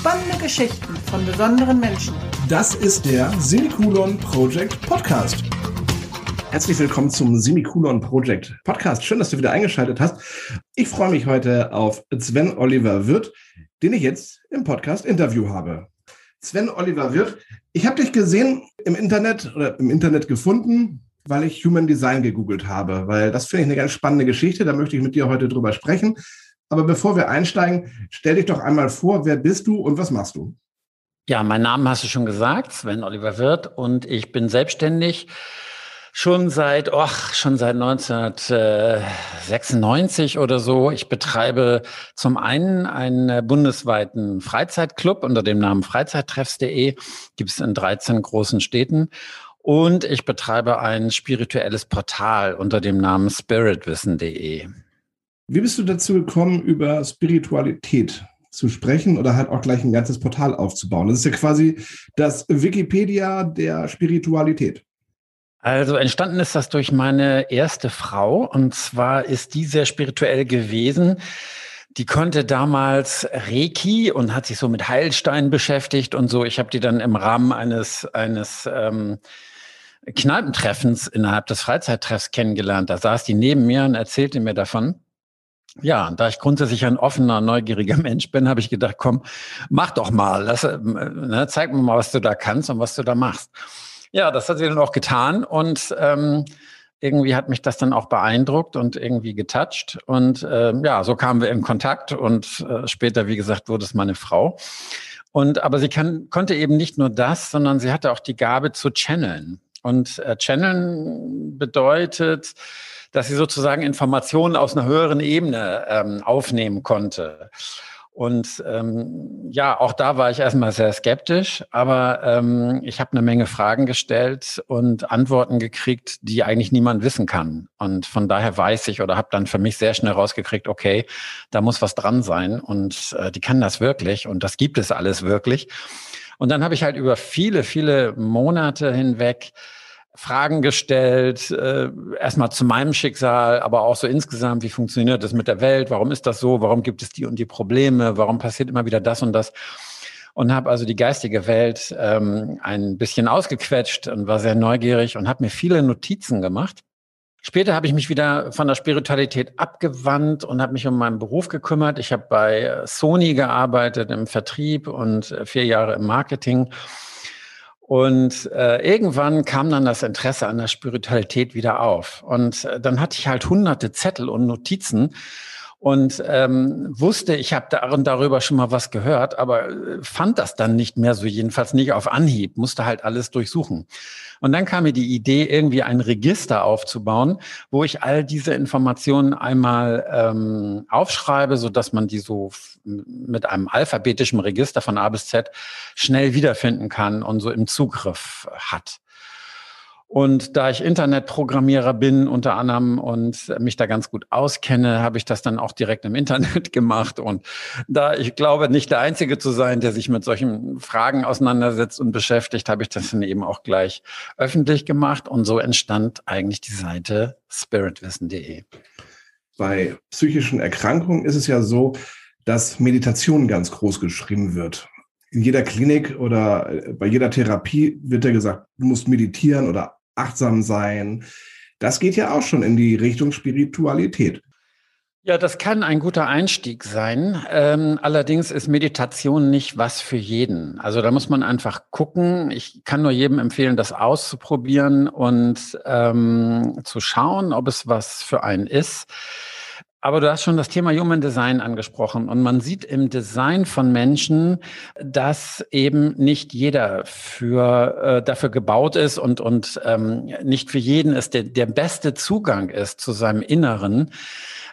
Spannende Geschichten von besonderen Menschen. Das ist der Semikolon Project Podcast. Herzlich willkommen zum Semikolon Project Podcast. Schön, dass du wieder eingeschaltet hast. Ich freue mich heute auf Sven Oliver Wirth, den ich jetzt im Podcast Interview habe. Sven Oliver Wirth, ich habe dich gesehen im Internet oder im Internet gefunden, weil ich Human Design gegoogelt habe, weil das finde ich eine ganz spannende Geschichte. Da möchte ich mit dir heute drüber sprechen. Aber bevor wir einsteigen, stell dich doch einmal vor, wer bist du und was machst du? Ja, mein Name hast du schon gesagt, Sven Oliver Wirth, und ich bin selbstständig schon seit, oh, schon seit 1996 oder so. Ich betreibe zum einen einen bundesweiten Freizeitclub unter dem Namen Freizeittreffs.de, gibt es in 13 großen Städten. Und ich betreibe ein spirituelles Portal unter dem Namen spiritwissen.de. Wie bist du dazu gekommen, über Spiritualität zu sprechen oder halt auch gleich ein ganzes Portal aufzubauen? Das ist ja quasi das Wikipedia der Spiritualität. Also entstanden ist das durch meine erste Frau und zwar ist die sehr spirituell gewesen. Die konnte damals Reiki und hat sich so mit Heilsteinen beschäftigt und so. Ich habe die dann im Rahmen eines eines ähm, Kneipentreffens innerhalb des Freizeittreffs kennengelernt. Da saß die neben mir und erzählte mir davon. Ja, da ich grundsätzlich ein offener, neugieriger Mensch bin, habe ich gedacht, komm, mach doch mal, lass, äh, ne, zeig mir mal, was du da kannst und was du da machst. Ja, das hat sie dann auch getan und ähm, irgendwie hat mich das dann auch beeindruckt und irgendwie getoucht. Und äh, ja, so kamen wir in Kontakt und äh, später, wie gesagt, wurde es meine Frau. Und aber sie kann, konnte eben nicht nur das, sondern sie hatte auch die Gabe zu channeln. Und äh, channeln bedeutet, dass sie sozusagen Informationen aus einer höheren Ebene ähm, aufnehmen konnte. Und ähm, ja, auch da war ich erstmal sehr skeptisch, aber ähm, ich habe eine Menge Fragen gestellt und Antworten gekriegt, die eigentlich niemand wissen kann. Und von daher weiß ich oder habe dann für mich sehr schnell rausgekriegt, okay, da muss was dran sein und äh, die kann das wirklich und das gibt es alles wirklich. Und dann habe ich halt über viele, viele Monate hinweg Fragen gestellt, äh, erstmal zu meinem Schicksal, aber auch so insgesamt, wie funktioniert das mit der Welt, warum ist das so, warum gibt es die und die Probleme, warum passiert immer wieder das und das. Und habe also die geistige Welt ähm, ein bisschen ausgequetscht und war sehr neugierig und habe mir viele Notizen gemacht. Später habe ich mich wieder von der Spiritualität abgewandt und habe mich um meinen Beruf gekümmert. Ich habe bei Sony gearbeitet im Vertrieb und äh, vier Jahre im Marketing und äh, irgendwann kam dann das Interesse an der Spiritualität wieder auf. Und äh, dann hatte ich halt hunderte Zettel und Notizen und ähm, wusste, ich habe da darüber schon mal was gehört, aber äh, fand das dann nicht mehr so, jedenfalls nicht auf Anhieb, musste halt alles durchsuchen. Und dann kam mir die Idee, irgendwie ein Register aufzubauen, wo ich all diese Informationen einmal ähm, aufschreibe, so dass man die so mit einem alphabetischen Register von A bis Z schnell wiederfinden kann und so im Zugriff hat. Und da ich Internetprogrammierer bin unter anderem und mich da ganz gut auskenne, habe ich das dann auch direkt im Internet gemacht. Und da ich glaube, nicht der Einzige zu sein, der sich mit solchen Fragen auseinandersetzt und beschäftigt, habe ich das dann eben auch gleich öffentlich gemacht. Und so entstand eigentlich die Seite spiritwissen.de. Bei psychischen Erkrankungen ist es ja so, dass Meditation ganz groß geschrieben wird in jeder Klinik oder bei jeder Therapie wird ja gesagt, du musst meditieren oder achtsam sein. Das geht ja auch schon in die Richtung Spiritualität. Ja, das kann ein guter Einstieg sein. Ähm, allerdings ist Meditation nicht was für jeden. Also da muss man einfach gucken. Ich kann nur jedem empfehlen, das auszuprobieren und ähm, zu schauen, ob es was für einen ist. Aber du hast schon das Thema Human Design angesprochen und man sieht im Design von Menschen, dass eben nicht jeder für äh, dafür gebaut ist und und ähm, nicht für jeden ist der der beste Zugang ist zu seinem Inneren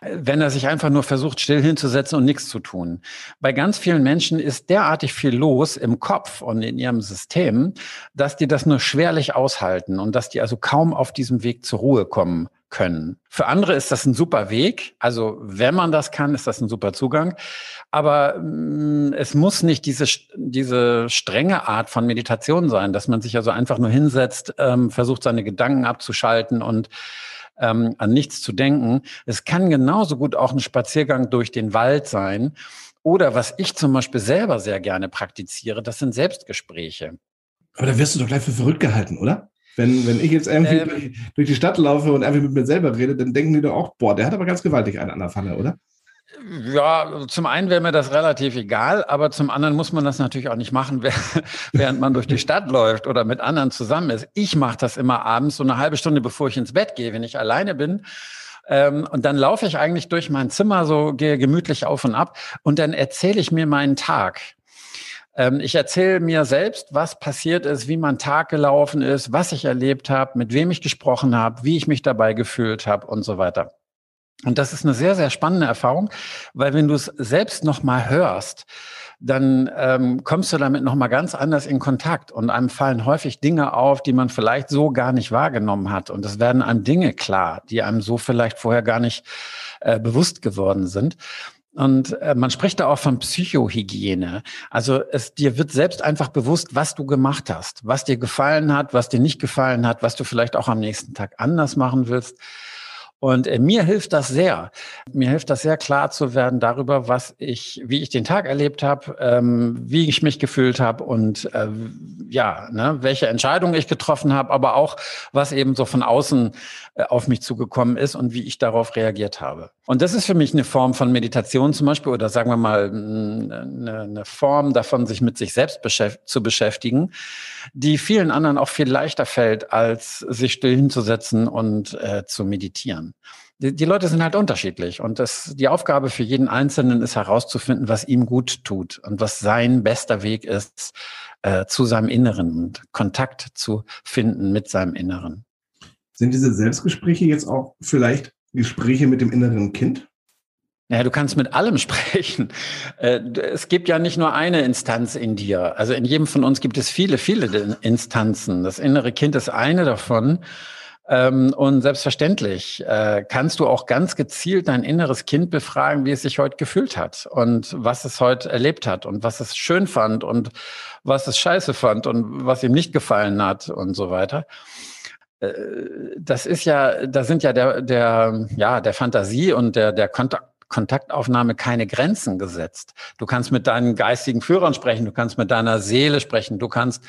wenn er sich einfach nur versucht, still hinzusetzen und nichts zu tun. Bei ganz vielen Menschen ist derartig viel los im Kopf und in ihrem System, dass die das nur schwerlich aushalten und dass die also kaum auf diesem Weg zur Ruhe kommen können. Für andere ist das ein super Weg. Also wenn man das kann, ist das ein super Zugang. Aber mh, mm, es muss nicht diese, diese strenge Art von Meditation sein, dass man sich also einfach nur hinsetzt, ähm, versucht seine Gedanken abzuschalten und ähm, an nichts zu denken. Es kann genauso gut auch ein Spaziergang durch den Wald sein Oder was ich zum Beispiel selber sehr gerne praktiziere, das sind Selbstgespräche. Aber da wirst du doch gleich für verrückt gehalten, oder? Wenn, wenn ich jetzt irgendwie ähm, durch, durch, die Stadt laufe und einfach mit mir selber rede, dann denken die doch auch, boah, der hat aber ganz gewaltig einen an der Pfanne, oder? Ja, zum einen wäre mir das relativ egal, aber zum anderen muss man das natürlich auch nicht machen, während man durch die Stadt läuft oder mit anderen zusammen ist. Ich mache das immer abends, so eine halbe Stunde bevor ich ins Bett gehe, wenn ich alleine bin. Ähm, und dann laufe ich eigentlich durch mein Zimmer, so gehe gemütlich auf und ab und dann erzähle ich mir meinen Tag. Ähm, ich erzähle mir selbst, was passiert ist, wie mein Tag gelaufen ist, was ich erlebt habe, mit wem ich gesprochen habe, wie ich mich dabei gefühlt habe und so weiter. Und das ist eine sehr, sehr spannende Erfahrung, weil wenn du es selbst nochmal hörst, dann ähm, kommst du damit nochmal ganz anders in Kontakt und einem fallen häufig Dinge auf, die man vielleicht so gar nicht wahrgenommen hat. Und es werden einem Dinge klar, die einem so vielleicht vorher gar nicht äh, bewusst geworden sind. Und äh, man spricht da auch von Psychohygiene. Also es dir wird selbst einfach bewusst, was du gemacht hast, was dir gefallen hat, was dir nicht gefallen hat, was du vielleicht auch am nächsten Tag anders machen willst. Und äh, mir hilft das sehr. Mir hilft das sehr klar zu werden darüber, was ich, wie ich den Tag erlebt habe, ähm, wie ich mich gefühlt habe und äh, ja, ne, welche Entscheidungen ich getroffen habe, aber auch was eben so von außen auf mich zugekommen ist und wie ich darauf reagiert habe. Und das ist für mich eine Form von Meditation zum Beispiel oder sagen wir mal eine, eine Form davon, sich mit sich selbst beschäft zu beschäftigen, die vielen anderen auch viel leichter fällt, als sich still hinzusetzen und äh, zu meditieren. Die, die, Leute sind halt unterschiedlich und das, die Aufgabe für jeden Einzelnen ist herauszufinden, was ihm gut tut und was sein bester Weg ist äh, zu seinem Inneren und Kontakt zu finden mit seinem Inneren. Sind diese Selbstgespräche jetzt auch vielleicht Gespräche mit dem inneren Kind? Ja, du kannst mit allem sprechen. Äh, es gibt ja nicht nur eine Instanz in dir. Also in jedem von uns gibt es viele, viele Instanzen. Das innere Kind ist eine davon. Ähm, und selbstverständlich äh, kannst du auch ganz gezielt dein inneres Kind befragen, wie es sich heute gefühlt hat und was es heute erlebt hat und was es schön fand und was es scheiße fand und was ihm nicht gefallen hat und so weiter. Äh, das ist ja, da sind ja der, der, ja, der Fantasie und der, der Kontakt, Kontaktaufnahme keine Grenzen gesetzt. Du kannst mit deinen geistigen Führern sprechen, du kannst mit deiner Seele sprechen, du kannst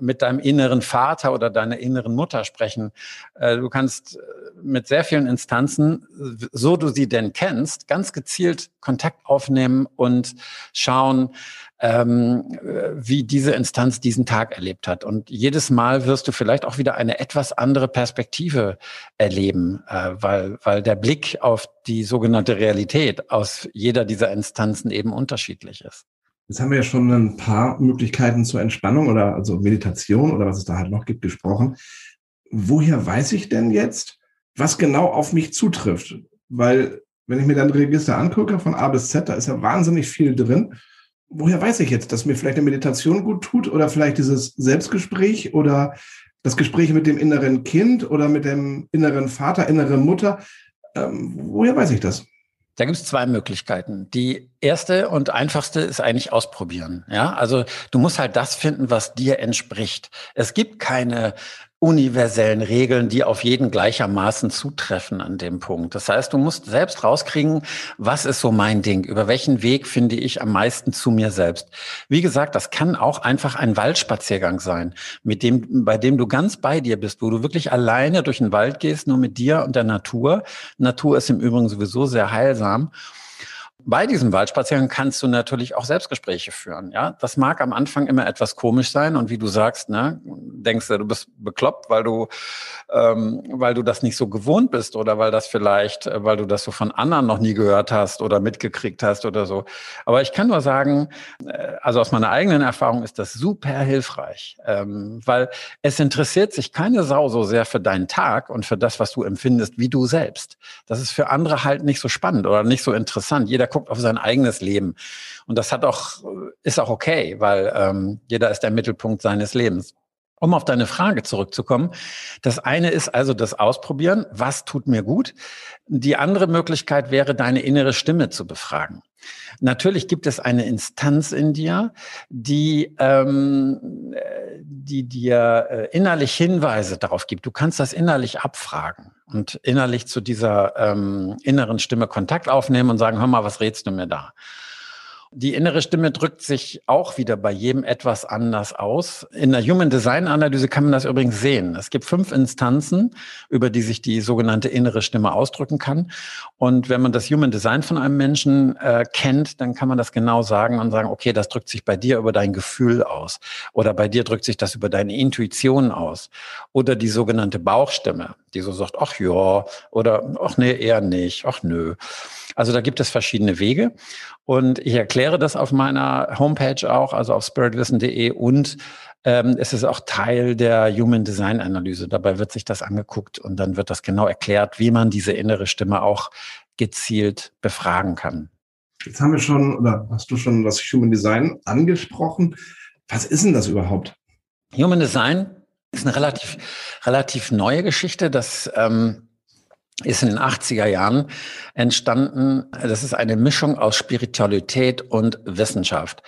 mit deinem inneren Vater oder deiner inneren Mutter sprechen. Äh, du kannst äh, mit sehr vielen Instanzen, so du sie denn kennst, ganz gezielt Kontakt aufnehmen und schauen, ähm, wie diese Instanz diesen Tag erlebt hat. Und jedes Mal wirst du vielleicht auch wieder eine etwas andere Perspektive erleben, äh, weil, weil der Blick auf die sogenannte Realität aus jeder dieser Instanzen eben unterschiedlich ist. Jetzt haben wir ja schon ein paar Möglichkeiten zur Entspannung oder also Meditation oder was es da halt noch gibt gesprochen. Woher weiß ich denn jetzt, was genau auf mich zutrifft? Weil wenn ich mir dann Register angucke von A bis Z, da ist ja wahnsinnig viel drin woher weiß ich jetzt, dass mir vielleicht eine Meditation gut tut oder vielleicht dieses Selbstgespräch oder das Gespräch mit dem inneren Kind oder mit dem inneren Vater, inneren Mutter? Ähm, woher weiß ich das? Da gibt es zwei Möglichkeiten. Die erste und einfachste ist eigentlich ausprobieren. Ja, also du musst halt das finden, was dir entspricht. Es gibt keine universellen Regeln, die auf jeden gleichermaßen zutreffen an dem Punkt. Das heißt, du musst selbst rauskriegen, was ist so mein Ding? Über welchen Weg finde ich am meisten zu mir selbst? Wie gesagt, das kann auch einfach ein Waldspaziergang sein, mit dem, bei dem du ganz bei dir bist, wo du wirklich alleine durch den Wald gehst, nur mit dir und der Natur. Natur ist im Übrigen sowieso sehr heilsam. Bei diesem Waldspaziergang kannst du natürlich auch Selbstgespräche führen. Ja, das mag am Anfang immer etwas komisch sein und wie du sagst, ne, denkst du, du bist bekloppt, weil du, ähm, weil du das nicht so gewohnt bist oder weil das vielleicht, äh, weil du das so von anderen noch nie gehört hast oder mitgekriegt hast oder so. Aber ich kann nur sagen, äh, also aus meiner eigenen Erfahrung ist das super hilfreich, ähm, weil es interessiert sich keine Sau so sehr für deinen Tag und für das, was du empfindest, wie du selbst. Das ist für andere halt nicht so spannend oder nicht so interessant. Jeder guckt auf sein eigenes Leben. Und das hat auch, ist auch okay, weil ähm, jeder ist der Mittelpunkt seines Lebens. Um auf deine Frage zurückzukommen. Das eine ist also das Ausprobieren. Was tut mir gut? Die andere Möglichkeit wäre, deine innere Stimme zu befragen. Natürlich gibt es eine Instanz in dir, die, ähm, die dir äh, innerlich Hinweise darauf gibt. Du kannst das innerlich abfragen und innerlich zu dieser ähm, inneren Stimme Kontakt aufnehmen und sagen, hör mal, was redst du mir da? Die innere Stimme drückt sich auch wieder bei jedem etwas anders aus. In der Human Design Analyse kann man das übrigens sehen. Es gibt fünf Instanzen, über die sich die sogenannte innere Stimme ausdrücken kann. Und wenn man das Human Design von einem Menschen äh, kennt, dann kann man das genau sagen und sagen, okay, das drückt sich bei dir über dein Gefühl aus. Oder bei dir drückt sich das über deine Intuition aus. Oder die sogenannte Bauchstimme, die so sagt, ach ja, oder ach nee, eher nicht, ach nö. Also da gibt es verschiedene Wege. Und ich erkläre das auf meiner Homepage auch, also auf spiritwissen.de und ähm, es ist auch Teil der Human Design Analyse. Dabei wird sich das angeguckt und dann wird das genau erklärt, wie man diese innere Stimme auch gezielt befragen kann. Jetzt haben wir schon, oder hast du schon das Human Design angesprochen. Was ist denn das überhaupt? Human Design ist eine relativ, relativ neue Geschichte. Das ähm, ist in den 80er Jahren entstanden. Das ist eine Mischung aus Spiritualität und Wissenschaft.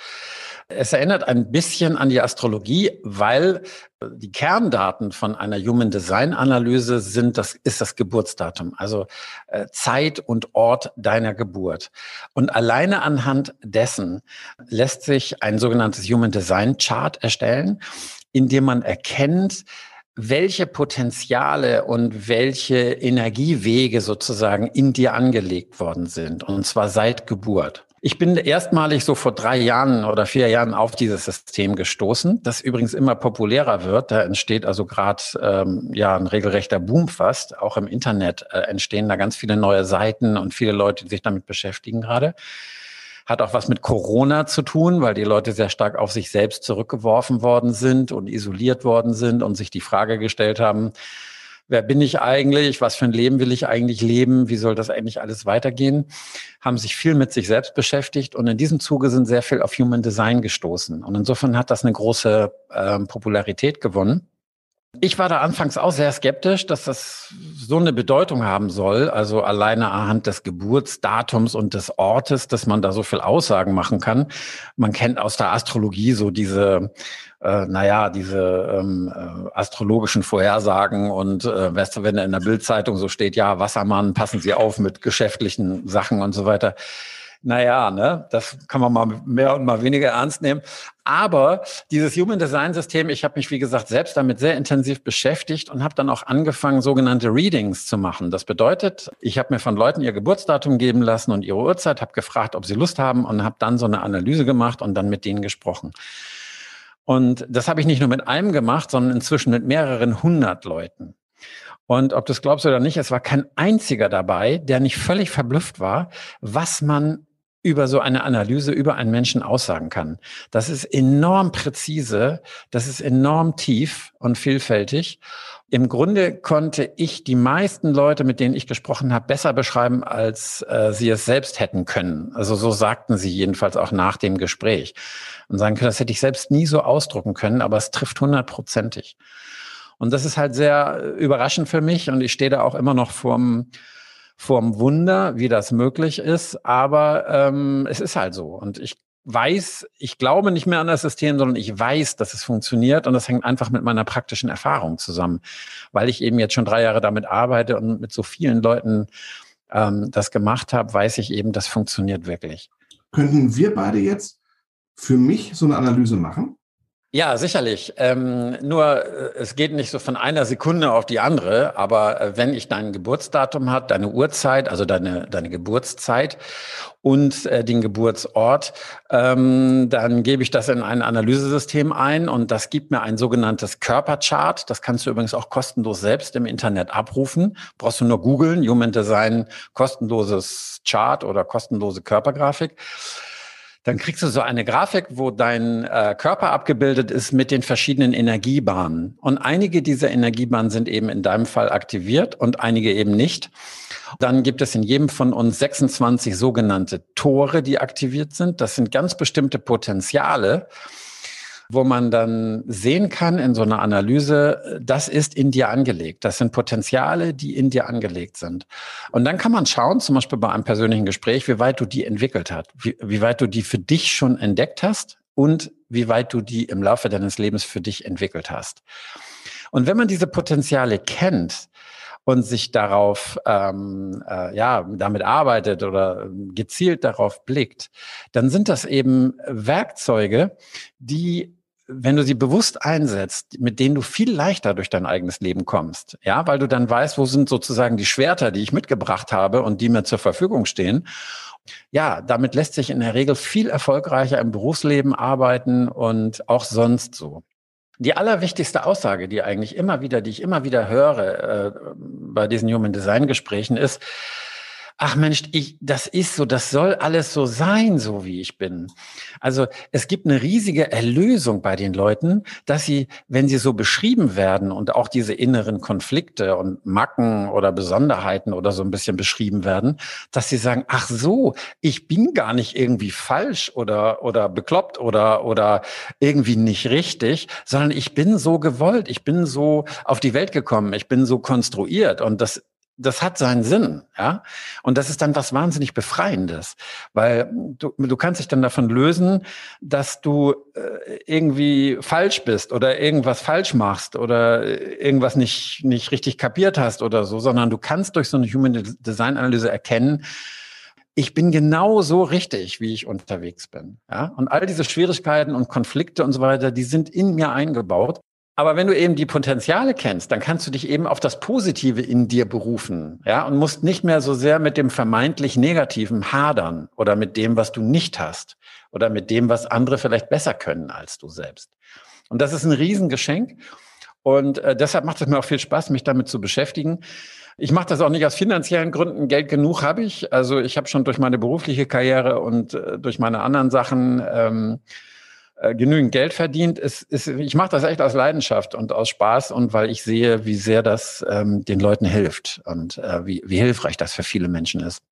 Es erinnert ein bisschen an die Astrologie, weil die Kerndaten von einer Human Design Analyse sind das, ist das Geburtsdatum, also äh, Zeit und Ort deiner Geburt. Und alleine anhand dessen lässt sich ein sogenanntes Human Design Chart erstellen, in dem man erkennt, welche Potenziale und welche Energiewege sozusagen in dir angelegt worden sind, und zwar seit Geburt. Ich bin erstmalig so vor drei Jahren oder vier Jahren auf dieses System gestoßen, das übrigens immer populärer wird. Da entsteht also gerade ähm, ja ein regelrechter Boom fast. Auch im Internet äh, entstehen da ganz viele neue Seiten und viele Leute, die sich damit beschäftigen gerade. Hat auch was mit Corona zu tun, weil die Leute sehr stark auf sich selbst zurückgeworfen worden sind und isoliert worden sind und sich die Frage gestellt haben, wer bin ich eigentlich, was für ein Leben will ich eigentlich leben, wie soll das eigentlich alles weitergehen, haben sich viel mit sich selbst beschäftigt und in diesem Zuge sind sehr viel auf Human Design gestoßen. Und insofern hat das eine große äh, Popularität gewonnen. Ich war da anfangs auch sehr skeptisch, dass das so eine Bedeutung haben soll, also alleine anhand des Geburtsdatums und des Ortes, dass man da so viel Aussagen machen kann. Man kennt aus der Astrologie so diese, äh, naja, diese ähm, äh, astrologischen Vorhersagen und äh, weißt du, wenn in der Bildzeitung so steht, ja, Wassermann, passen Sie auf mit geschäftlichen Sachen und so weiter naja, ne, das kann man mal mehr und mal weniger ernst nehmen. Aber dieses Human Design System, ich habe mich, wie gesagt, selbst damit sehr intensiv beschäftigt und habe dann auch angefangen, sogenannte Readings zu machen. Das bedeutet, ich habe mir von Leuten ihr Geburtsdatum geben lassen und ihre Uhrzeit, habe gefragt, ob sie Lust haben und habe dann so eine Analyse gemacht und dann mit denen gesprochen. Und das habe ich nicht nur mit einem gemacht, sondern inzwischen mit mehreren hundert Leuten. Und ob du es glaubst oder nicht, es war kein einziger dabei, der nicht völlig verblüfft war, was man über so eine Analyse über einen Menschen aussagen kann. Das ist enorm präzise, das ist enorm tief und vielfältig. Im Grunde konnte ich die meisten Leute, mit denen ich gesprochen habe, besser beschreiben, als äh, sie es selbst hätten können. Also so sagten sie jedenfalls auch nach dem Gespräch. Und sagen können, das hätte ich selbst nie so ausdrucken können, aber es trifft hundertprozentig. Und das ist halt sehr überraschend für mich und ich stehe da auch immer noch vorm vorm Wunder, wie das möglich ist. Aber ähm, es ist halt so. Und ich weiß, ich glaube nicht mehr an das System, sondern ich weiß, dass es funktioniert. Und das hängt einfach mit meiner praktischen Erfahrung zusammen, weil ich eben jetzt schon drei Jahre damit arbeite und mit so vielen Leuten ähm, das gemacht habe, weiß ich eben, das funktioniert wirklich. Könnten wir beide jetzt für mich so eine Analyse machen? Ja, sicherlich. Ähm, nur äh, es geht nicht so von einer Sekunde auf die andere, aber äh, wenn ich dein Geburtsdatum hat, deine Uhrzeit, also deine, deine Geburtszeit und äh, den Geburtsort, ähm, dann gebe ich das in ein Analysesystem ein und das gibt mir ein sogenanntes Körperchart. Das kannst du übrigens auch kostenlos selbst im Internet abrufen. Brauchst du nur googeln, Human Design kostenloses Chart oder kostenlose Körpergrafik dann kriegst du so eine Grafik, wo dein äh, Körper abgebildet ist mit den verschiedenen Energiebahnen. Und einige dieser Energiebahnen sind eben in deinem Fall aktiviert und einige eben nicht. Dann gibt es in jedem von uns 26 sogenannte Tore, die aktiviert sind. Das sind ganz bestimmte Potenziale wo man dann sehen kann in so einer Analyse, das ist in dir angelegt. Das sind Potenziale, die in dir angelegt sind. Und dann kann man schauen, zum Beispiel bei einem persönlichen Gespräch, wie weit du die entwickelt hast, wie, wie weit du die für dich schon entdeckt hast und wie weit du die im Laufe deines Lebens für dich entwickelt hast. Und wenn man diese Potenziale kennt, und sich darauf, ähm, äh, ja, damit arbeitet oder gezielt darauf blickt, dann sind das eben Werkzeuge, die wenn du sie bewusst einsetzt, mit denen du viel leichter durch dein eigenes Leben kommst, ja, weil du dann weißt, wo sind sozusagen die Schwerter, die ich mitgebracht habe und die mir zur Verfügung stehen. Ja, damit lässt sich in der Regel viel erfolgreicher im Berufsleben arbeiten und auch sonst so. Die allerwichtigste Aussage, die eigentlich immer wieder, die ich immer wieder höre äh, bei diesen Human Design Gesprächen ist, ach Mensch, ich, das ist so, das soll alles so sein, so wie ich bin. Also es gibt eine riesige Erlösung bei den Leuten, dass sie, wenn sie so beschrieben werden und auch diese inneren Konflikte und Macken oder Besonderheiten oder so ein bisschen beschrieben werden, dass sie sagen, ach so, ich bin gar nicht irgendwie falsch oder, oder bekloppt oder, oder irgendwie nicht richtig, sondern ich bin so gewollt, ich bin so auf die Welt gekommen, ich bin so konstruiert und das das hat seinen Sinn, ja. Und das ist dann was wahnsinnig Befreiendes, weil du, du kannst dich dann davon lösen, dass du äh, irgendwie falsch bist oder irgendwas falsch machst oder irgendwas nicht, nicht richtig kapiert hast oder so, sondern du kannst durch so eine Human Design Analyse erkennen, ich bin genau so richtig, wie ich unterwegs bin. Ja? Und all diese Schwierigkeiten und Konflikte und so weiter, die sind in mir eingebaut. Aber wenn du eben die Potenziale kennst, dann kannst du dich eben auf das Positive in dir berufen, ja, und musst nicht mehr so sehr mit dem vermeintlich Negativen hadern oder mit dem, was du nicht hast oder mit dem, was andere vielleicht besser können als du selbst. Und das ist ein Riesengeschenk. Und äh, deshalb macht es mir auch viel Spaß, mich damit zu beschäftigen. Ich mache das auch nicht aus finanziellen Gründen. Geld genug habe ich. Also ich habe schon durch meine berufliche Karriere und äh, durch meine anderen Sachen ähm, äh, genügend Geld verdient. Es, es, ich mache das echt aus Leidenschaft und aus Spaß und weil ich sehe, wie sehr das ähm, den Leuten hilft und äh, wie, wie hilfreich das für viele Menschen ist.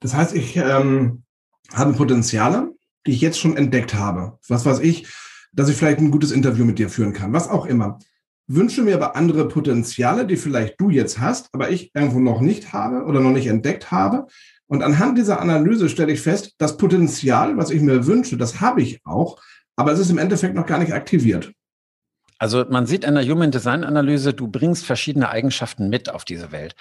Das heißt, ich ähm, habe Potenziale, die ich jetzt schon entdeckt habe. Was weiß ich, dass ich vielleicht ein gutes Interview mit dir führen kann, was auch immer. Wünsche mir aber andere Potenziale, die vielleicht du jetzt hast, aber ich irgendwo noch nicht habe oder noch nicht entdeckt habe. Und anhand dieser Analyse stelle ich fest, das Potenzial, was ich mir wünsche, das habe ich auch aber es ist im Endeffekt noch gar nicht aktiviert. Also man sieht in der Human Design Analyse, du bringst verschiedene Eigenschaften mit auf diese Welt.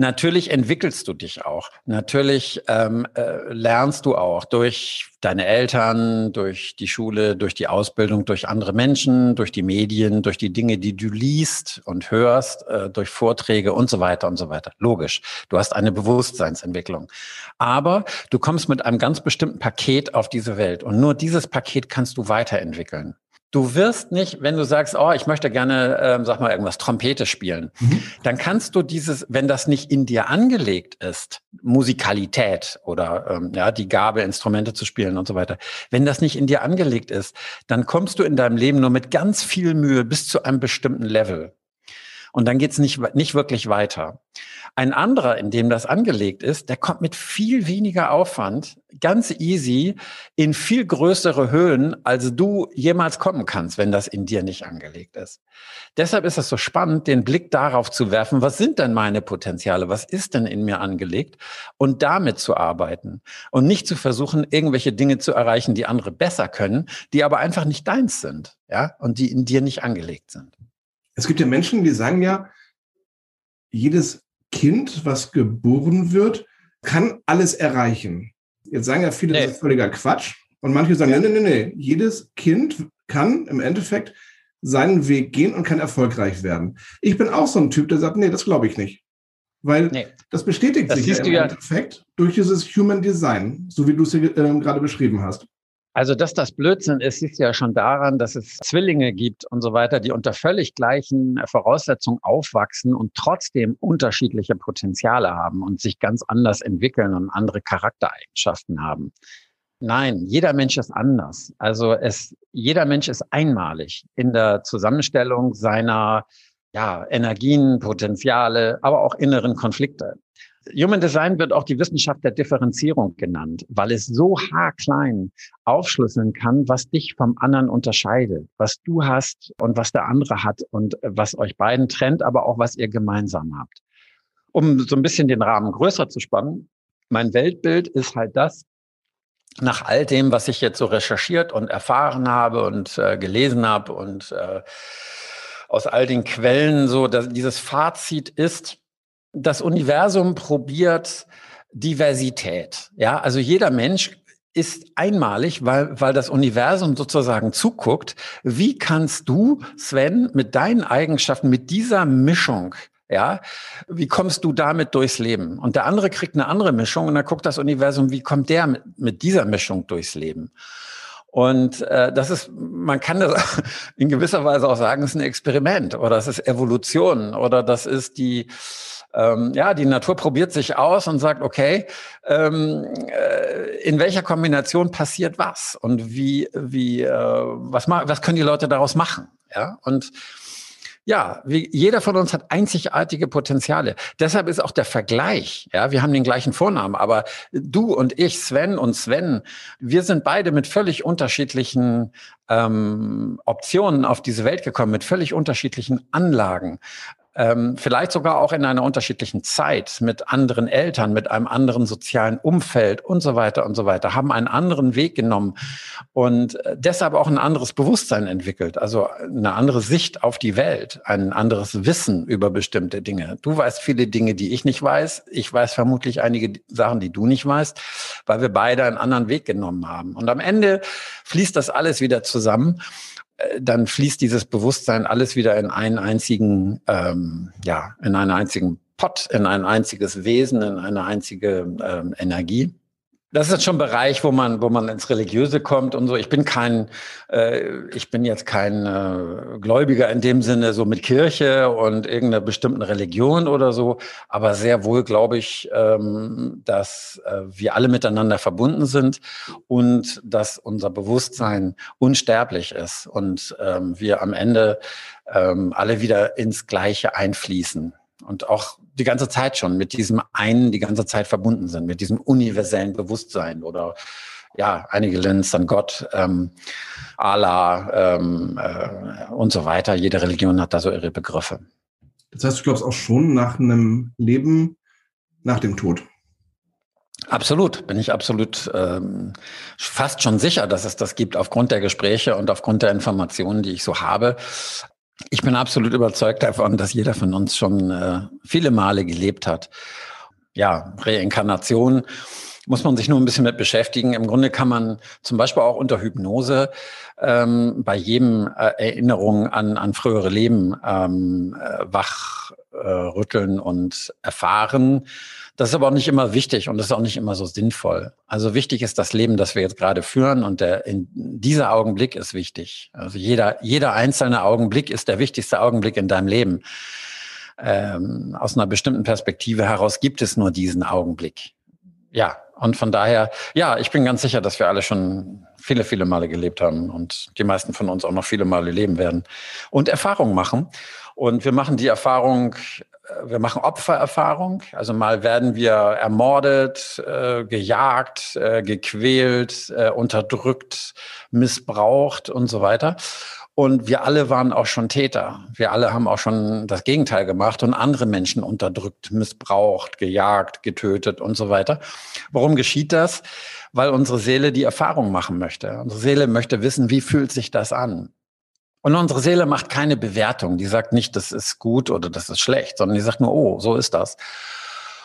Natürlich entwickelst du dich auch. Natürlich ähm, äh, lernst du auch durch deine Eltern, durch die Schule, durch die Ausbildung, durch andere Menschen, durch die Medien, durch die Dinge, die du liest und hörst, äh, durch Vorträge und so weiter und so weiter. Logisch. Du hast eine Bewusstseinsentwicklung. Aber du kommst mit einem ganz bestimmten Paket auf diese Welt und nur dieses Paket kannst du weiterentwickeln. Du wirst nicht, wenn du sagst, oh, ich möchte gerne, ähm, sag mal, irgendwas Trompete spielen, mhm. dann kannst du dieses, wenn das nicht in dir angelegt ist, Musikalität oder ähm, ja, die Gabe, Instrumente zu spielen und so weiter, wenn das nicht in dir angelegt ist, dann kommst du in deinem Leben nur mit ganz viel Mühe bis zu einem bestimmten Level. Und dann geht's nicht, nicht wirklich weiter. Ein anderer, in dem das angelegt ist, der kommt mit viel weniger Aufwand, ganz easy, in viel größere Höhen, als du jemals kommen kannst, wenn das in dir nicht angelegt ist. Deshalb ist es so spannend, den Blick darauf zu werfen, was sind denn meine Potenziale, was ist denn in mir angelegt und damit zu arbeiten und nicht zu versuchen, irgendwelche Dinge zu erreichen, die andere besser können, die aber einfach nicht deins sind, ja, und die in dir nicht angelegt sind. Es gibt ja Menschen, die sagen ja, jedes Kind, was geboren wird, kann alles erreichen. Jetzt sagen ja viele, nee. das ist völliger Quatsch. Und manche sagen, ja. nee, nee, nee, jedes Kind kann im Endeffekt seinen Weg gehen und kann erfolgreich werden. Ich bin auch so ein Typ, der sagt, nee, das glaube ich nicht. Weil nee. das bestätigt das sich ja im Endeffekt durch dieses Human Design, so wie du es äh, gerade beschrieben hast. Also, dass das Blödsinn ist, ist ja schon daran, dass es Zwillinge gibt und so weiter, die unter völlig gleichen Voraussetzungen aufwachsen und trotzdem unterschiedliche Potenziale haben und sich ganz anders entwickeln und andere Charaktereigenschaften haben. Nein, jeder Mensch ist anders. Also es, jeder Mensch ist einmalig in der Zusammenstellung seiner ja, Energien, Potenziale, aber auch inneren Konflikte. Human Design wird auch die Wissenschaft der Differenzierung genannt, weil es so haarklein aufschlüsseln kann, was dich vom anderen unterscheidet, was du hast und was der andere hat und was euch beiden trennt, aber auch was ihr gemeinsam habt. Um so ein bisschen den Rahmen größer zu spannen, mein Weltbild ist halt das, nach all dem, was ich jetzt so recherchiert und erfahren habe und äh, gelesen habe und äh, aus all den Quellen so, dass dieses Fazit ist, Das Universum probiert Diversität. Ja, also jeder Mensch ist einmalig, weil, weil das Universum sozusagen zuguckt. Wie kannst du, Sven, mit deinen Eigenschaften, mit dieser Mischung, ja, wie kommst du damit durchs Leben? Und der andere kriegt eine andere Mischung und dann guckt das Universum, wie kommt der mit, mit dieser Mischung durchs Leben? Und äh, das ist, man kann das in gewisser Weise auch sagen, es ist ein Experiment oder es ist Evolution oder das ist die, ähm, ja, die Natur probiert sich aus und sagt, okay, ähm, äh, in welcher Kombination passiert was und wie, wie, äh, was, was können die Leute daraus machen? Ja, und ja, wie, jeder von uns hat einzigartige Potenziale. Deshalb ist auch der Vergleich, ja, wir haben den gleichen Vornamen, aber du und ich, Sven und Sven, wir sind beide mit völlig unterschiedlichen ähm, Optionen auf diese Welt gekommen, mit völlig unterschiedlichen Anlagen ähm, vielleicht sogar auch in einer unterschiedlichen Zeit mit anderen Eltern, mit einem anderen sozialen Umfeld und so weiter und so weiter, haben einen anderen Weg genommen und äh, deshalb auch ein anderes Bewusstsein entwickelt, also eine andere Sicht auf die Welt, ein anderes Wissen über bestimmte Dinge. Du weißt viele Dinge, die ich nicht weiß. Ich weiß vermutlich einige Sachen, die du nicht weißt, weil wir beide einen anderen Weg genommen haben. Und am Ende fließt das alles wieder zusammen dann fließt dieses Bewusstsein alles wieder in einen einzigen, ähm, ja, in einen einzigen Pot, in ein einziges Wesen, in eine einzige ähm, Energie. Das ist schon ein Bereich, wo man, wo man ins Religiöse kommt und so. Ich bin kein, äh, ich bin jetzt kein äh, Gläubiger in dem Sinne, so mit Kirche und irgendeiner bestimmten Religion oder so. Aber sehr wohl glaube ich, ähm, dass äh, wir alle miteinander verbunden sind und dass unser Bewusstsein unsterblich ist und ähm, wir am Ende ähm, alle wieder ins Gleiche einfließen und auch die ganze Zeit schon mit diesem einen die ganze Zeit verbunden sind, mit diesem universellen Bewusstsein oder ja, einige nennen es dann Gott, ähm, Allah ähm, äh, und so weiter. Jede Religion hat da so ihre Begriffe. Das heißt, du glaubst auch schon nach einem Leben nach dem Tod? Absolut, bin ich absolut ähm, fast schon sicher, dass es das gibt, aufgrund der Gespräche und aufgrund der Informationen, die ich so habe. Ich bin absolut überzeugt davon, dass jeder von uns schon äh, viele Male gelebt hat. Ja, Reinkarnation muss man sich nur ein bisschen mit beschäftigen. Im Grunde kann man zum Beispiel auch unter Hypnose ähm, bei jedem äh, Erinnerung an, an frühere Leben ähm, äh, wachrütteln und erfahren. Das ist aber auch nicht immer wichtig und das ist auch nicht immer so sinnvoll. Also wichtig ist das Leben, das wir jetzt gerade führen und der, in dieser Augenblick ist wichtig. Also jeder, jeder einzelne Augenblick ist der wichtigste Augenblick in deinem Leben. Ähm, aus einer bestimmten Perspektive heraus gibt es nur diesen Augenblick. Ja, und von daher, ja, ich bin ganz sicher, dass wir alle schon viele, viele Male gelebt haben und die meisten von uns auch noch viele Male leben werden und Erfahrungen machen. Und wir machen die Erfahrung wir machen Opfererfahrung. Also mal werden wir ermordet, äh, gejagt, äh, gequält, äh, unterdrückt, missbraucht und so weiter. Und wir alle waren auch schon Täter. Wir alle haben auch schon das Gegenteil gemacht und andere Menschen unterdrückt, missbraucht, gejagt, getötet und so weiter. Warum geschieht das? Weil unsere Seele die Erfahrung machen möchte. Unsere Seele möchte wissen, wie fühlt sich das an? Und unsere Seele macht keine Bewertung. Die sagt nicht, das ist gut oder das ist schlecht, sondern die sagt nur, oh, so ist das.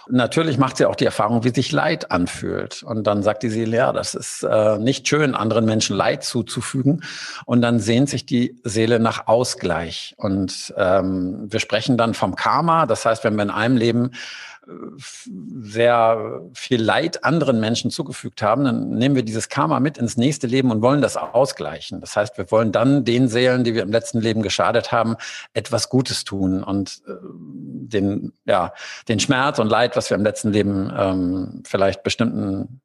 Natürlich macht sie auch die Erfahrung, wie sich Leid anfühlt. Und dann sagt die Seele, ja, das ist äh, nicht schön, anderen Menschen Leid zuzufügen. Und dann sehnt sich die Seele nach Ausgleich. Und ähm, wir sprechen dann vom Karma. Das heißt, wenn wir in einem Leben sehr viel Leid anderen Menschen zugefügt haben, dann nehmen wir dieses Karma mit ins nächste Leben und wollen das ausgleichen. Das heißt, wir wollen dann den Seelen, die wir im letzten Leben geschadet haben, etwas Gutes tun und äh, den, ja, den Schmerz und Leid, was wir im letzten Leben ähm, vielleicht bestimmten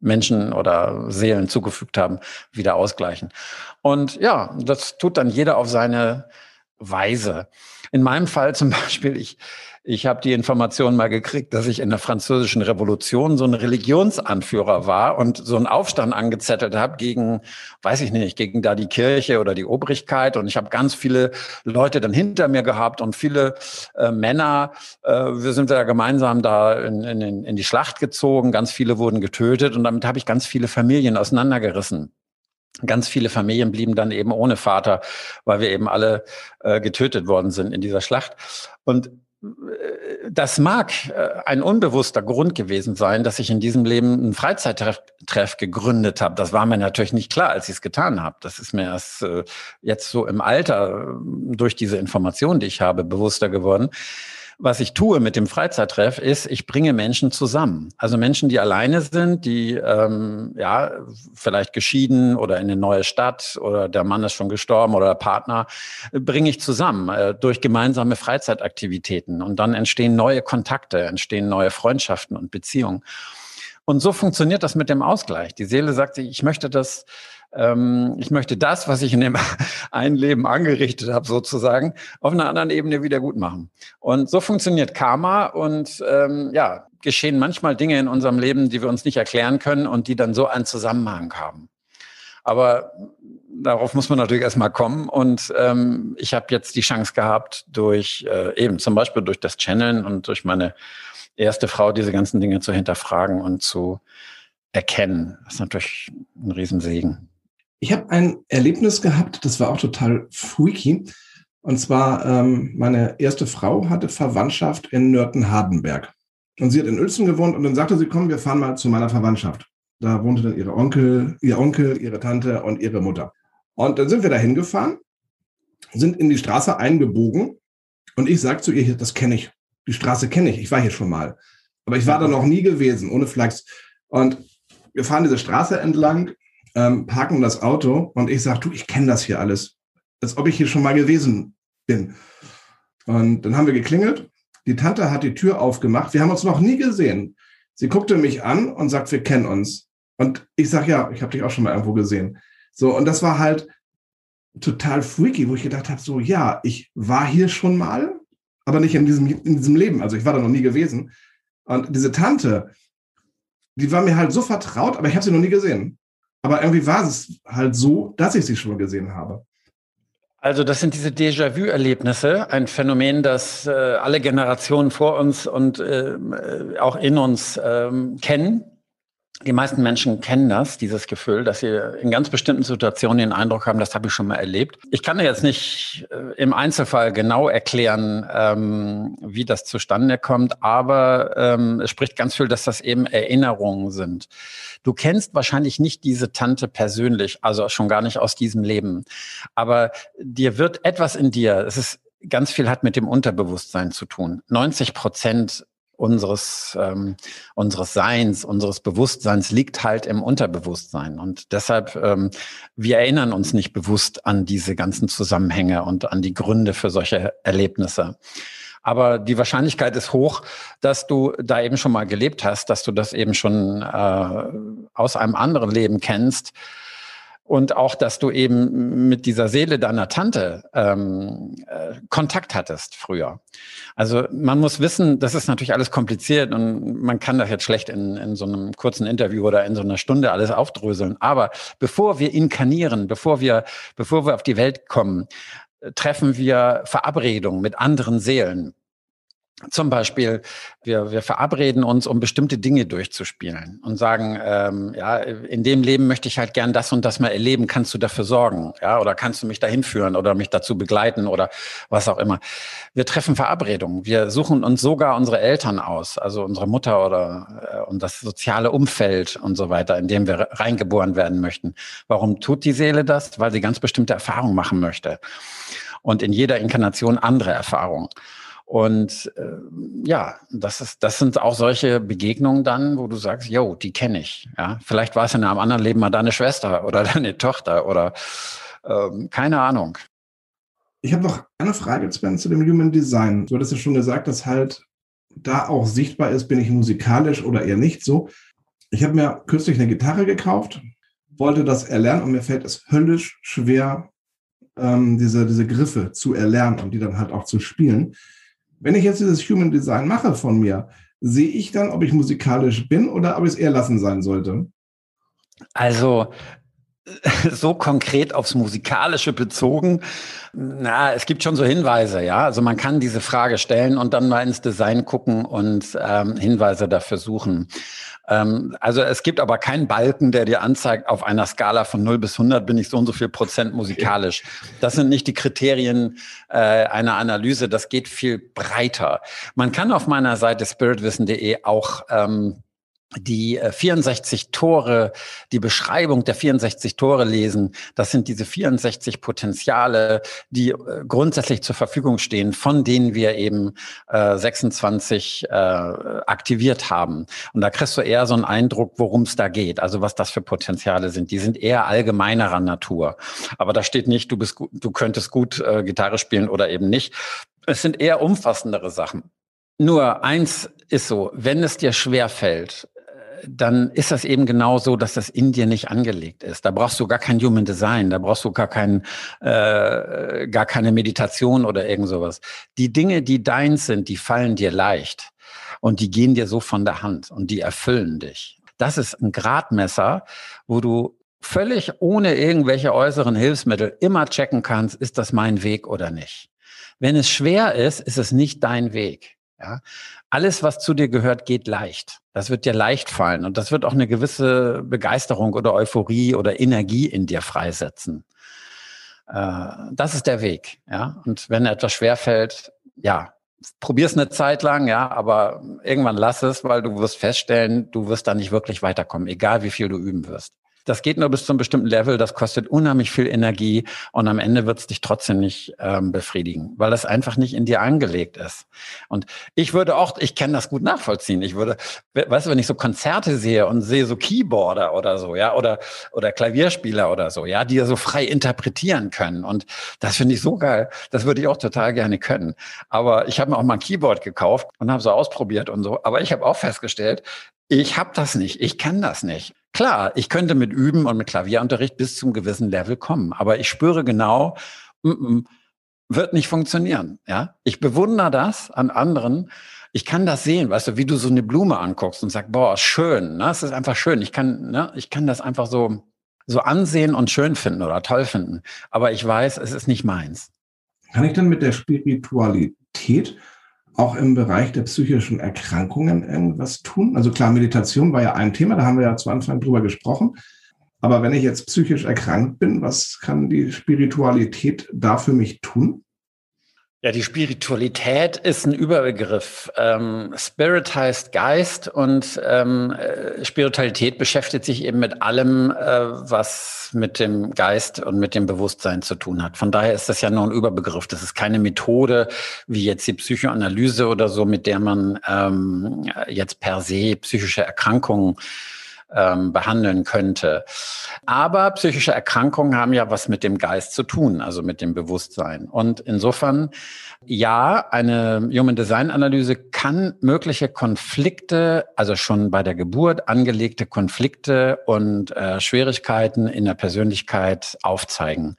Menschen oder Seelen zugefügt haben, wieder ausgleichen. Und ja, das tut dann jeder auf seine Weise. In meinem Fall zum Beispiel, ich, ich habe die Information mal gekriegt, dass ich in der französischen Revolution so ein Religionsanführer war und so einen Aufstand angezettelt habe gegen, weiß ich nicht, gegen da die Kirche oder die Obrigkeit. Und ich habe ganz viele Leute dann hinter mir gehabt und viele äh, Männer. Äh, wir sind da gemeinsam da in, in, in die Schlacht gezogen. Ganz viele wurden getötet und damit habe ich ganz viele Familien auseinandergerissen. Ganz viele Familien blieben dann eben ohne Vater, weil wir eben alle äh, getötet worden sind in dieser Schlacht. Und das mag äh, ein unbewusster Grund gewesen sein, dass ich in diesem Leben einen Freizeittreff gegründet habe. Das war mir natürlich nicht klar, als ich es getan habe. Das ist mir erst äh, jetzt so im Alter durch diese Information, die ich habe, bewusster geworden was ich tue mit dem Freizeittreff, ist, ich bringe Menschen zusammen. Also Menschen, die alleine sind, die ähm, ja vielleicht geschieden oder in eine neue Stadt oder der Mann ist schon gestorben oder der Partner, bringe ich zusammen äh, durch gemeinsame Freizeitaktivitäten. Und dann entstehen neue Kontakte, entstehen neue Freundschaften und Beziehungen. Und so funktioniert das mit dem Ausgleich. Die Seele sagt sich, ich möchte das ähm, ich möchte das, was ich in dem einen Leben angerichtet habe, sozusagen, auf einer anderen Ebene wieder gut machen. Und so funktioniert Karma und ähm, ja, geschehen manchmal Dinge in unserem Leben, die wir uns nicht erklären können und die dann so einen Zusammenhang haben. Aber darauf muss man natürlich erstmal kommen. Und ähm, ich habe jetzt die Chance gehabt, durch äh, eben zum Beispiel durch das Channeln und durch meine erste Frau diese ganzen Dinge zu hinterfragen und zu erkennen. Das ist natürlich ein Riesensegen. Ich habe ein Erlebnis gehabt, das war auch total freaky. Und zwar, ähm, meine erste Frau hatte Verwandtschaft in Nörten-Hardenberg. Und sie hat in Uelzen gewohnt und dann sagte sie, komm, wir fahren mal zu meiner Verwandtschaft. Da wohnte dann ihre Onkel, ihr Onkel, ihre Tante und ihre Mutter. Und dann sind wir da hingefahren, sind in die Straße eingebogen und ich sage zu ihr, das kenne ich. Die Straße kenne ich. Ich war hier schon mal. Aber ich war da noch nie gewesen, ohne Flachs. Und wir fahren diese Straße entlang ähm, parken das Auto und ich sage, du, ich kenne das hier alles. Als ob ich hier schon mal gewesen bin. Und dann haben wir geklingelt. Die Tante hat die Tür aufgemacht. Wir haben uns noch nie gesehen. Sie guckte mich an und sagt, wir kennen uns. Und ich sage, ja, ich habe dich auch schon mal irgendwo gesehen. So, und das war halt total freaky, wo ich gedacht habe, so, ja, ich war hier schon mal, aber nicht in diesem, in diesem Leben. Also ich war da noch nie gewesen. Und diese Tante, die war mir halt so vertraut, aber ich habe sie noch nie gesehen. Aber irgendwie war es halt so, dass ich sie schon gesehen habe. Also das sind diese Déjà-vu-Erlebnisse, ein Phänomen, das äh, alle Generationen vor uns und äh, auch in uns äh, kennen. Die meisten Menschen kennen das, dieses Gefühl, dass sie in ganz bestimmten Situationen den Eindruck haben, das habe ich schon mal erlebt. Ich kann jetzt nicht äh, im Einzelfall genau erklären, ähm, wie das zustande kommt, aber ähm, es spricht ganz viel, dass das eben Erinnerungen sind. Du kennst wahrscheinlich nicht diese Tante persönlich, also schon gar nicht aus diesem Leben, aber dir wird etwas in dir, es ist ganz viel hat mit dem Unterbewusstsein zu tun. 90 Prozent unseres, ähm, unseres Seins, unseres Bewusstseins liegt halt im Unterbewusstsein. Und deshalb, ähm, wir erinnern uns nicht bewusst an diese ganzen Zusammenhänge und an die Gründe für solche Erlebnisse. Aber die Wahrscheinlichkeit ist hoch, dass du da eben schon mal gelebt hast, dass du das eben schon äh, aus einem anderen Leben kennst und auch, dass du eben mit dieser Seele deiner Tante ähm, äh, Kontakt hattest früher. Also man muss wissen, das ist natürlich alles kompliziert und man kann das jetzt schlecht in, in so einem kurzen Interview oder in so einer Stunde alles aufdröseln. Aber bevor wir inkarnieren, bevor wir, bevor wir auf die Welt kommen, treffen wir Verabredungen mit anderen Seelen. Zum Beispiel, wir, wir verabreden uns, um bestimmte Dinge durchzuspielen und sagen, ähm, ja, in dem Leben möchte ich halt gern das und das mal erleben, kannst du dafür sorgen, ja, oder kannst du mich dahin führen oder mich dazu begleiten oder was auch immer. Wir treffen Verabredungen. Wir suchen uns sogar unsere Eltern aus, also unsere Mutter oder äh, und das soziale Umfeld und so weiter, in dem wir reingeboren werden möchten. Warum tut die Seele das? Weil sie ganz bestimmte Erfahrungen machen möchte. Und in jeder Inkarnation andere Erfahrungen. Und äh, ja, das ist, das sind auch solche Begegnungen dann, wo du sagst, yo, die kenne ich. Ja, vielleicht war es in einem anderen Leben mal deine Schwester oder deine Tochter oder ähm, keine Ahnung. Ich habe noch eine Frage, Sven, zu dem Human Design. Du hattest ja schon gesagt, dass halt da auch sichtbar ist, bin ich musikalisch oder eher nicht so. Ich habe mir kürzlich eine Gitarre gekauft, wollte das erlernen und mir fällt es höllisch schwer, ähm, diese, diese Griffe zu erlernen und die dann halt auch zu spielen. Wenn ich jetzt dieses Human Design mache von mir, sehe ich dann, ob ich musikalisch bin oder ob ich es eher lassen sein sollte? Also so konkret aufs Musikalische bezogen. Na, es gibt schon so Hinweise, ja. Also man kann diese Frage stellen und dann mal ins Design gucken und ähm, Hinweise dafür suchen. Ähm, also es gibt aber keinen Balken, der dir anzeigt, auf einer Skala von 0 bis 100 bin ich so und so viel Prozent musikalisch. Das sind nicht die Kriterien äh, einer Analyse, das geht viel breiter. Man kann auf meiner Seite spiritwissen.de auch ähm, die 64 äh, Tore, die Beschreibung der 64 Tore lesen. Das sind diese 64 Potenziale, die äh, grundsätzlich zur Verfügung stehen, von denen wir eben äh, 26 äh, aktiviert haben. Und da kriegst du eher so einen Eindruck, worum es da geht, also was das für Potenziale sind. Die sind eher allgemeinerer Natur. Aber da steht nicht, du bist gut, du könntest gut äh, Gitarre spielen oder eben nicht. Es sind eher umfassendere Sachen. Nur eins ist so, wenn es dir schwer fällt, dann ist das eben genau so, dass das in dir nicht angelegt ist. Da brauchst du gar kein Human Design, da brauchst du gar kein, äh, gar keine Meditation oder irgend sowas. Die Dinge, die deins sind, die fallen dir leicht und die gehen dir so von der Hand und die erfüllen dich. Das ist ein Gradmesser, wo du völlig ohne irgendwelche äußeren Hilfsmittel immer checken kannst, ist das mein Weg oder nicht. Wenn es schwer ist, ist es nicht dein Weg. Ja? Alles, was zu dir gehört, geht leicht. Das wird dir leicht fallen und das wird auch eine gewisse Begeisterung oder Euphorie oder Energie in dir freisetzen. Äh, das ist der Weg. Ja? Und wenn etwas schwer fällt, ja, probier's eine Zeit lang, ja, aber irgendwann lass es, weil du wirst feststellen, du wirst da nicht wirklich weiterkommen, egal wie viel du üben wirst. Das geht nur bis zu einem bestimmten Level, das kostet unheimlich viel Energie und am Ende wird es dich trotzdem nicht ähm, befriedigen, weil das einfach nicht in dir angelegt ist. Und ich würde auch, ich kann das gut nachvollziehen. Ich würde, weißt du, wenn ich so Konzerte sehe und sehe so Keyboarder oder so, ja, oder, oder Klavierspieler oder so, ja, die ja so frei interpretieren können. Und das finde ich so geil. Das würde ich auch total gerne können. Aber ich habe mir auch mal ein Keyboard gekauft und habe so ausprobiert und so. Aber ich habe auch festgestellt, ich habe das nicht, ich kann das nicht. Klar, ich könnte mit Üben und mit Klavierunterricht bis zum gewissen Level kommen, aber ich spüre genau, m -m, wird nicht funktionieren. Ja, ich bewundere das an anderen. Ich kann das sehen, weißt du, wie du so eine Blume anguckst und sagst, boah, schön, ne? es ist einfach schön. Ich kann, ne? ich kann das einfach so so ansehen und schön finden oder toll finden. Aber ich weiß, es ist nicht meins. Kann ich dann mit der Spiritualität auch im Bereich der psychischen Erkrankungen irgendwas tun? Also klar, Meditation war ja ein Thema, da haben wir ja zu Anfang drüber gesprochen. Aber wenn ich jetzt psychisch erkrankt bin, was kann die Spiritualität da für mich tun? Ja, die Spiritualität ist ein Überbegriff. Ähm, Spirit heißt Geist und ähm, äh, Spiritualität beschäftigt sich eben mit allem, äh, was mit dem Geist und mit dem Bewusstsein zu tun hat. Von daher ist das ja nur ein Überbegriff. Das ist keine Methode wie jetzt die Psychoanalyse oder so, mit der man ähm, jetzt per se psychische Erkrankungen ähm, behandeln könnte. Aber psychische Erkrankungen haben ja was mit dem Geist zu tun, also mit dem Bewusstsein. Und insofern, ja, eine Human Design Analyse kann mögliche Konflikte, also schon bei der Geburt angelegte Konflikte und äh, Schwierigkeiten in der Persönlichkeit aufzeigen.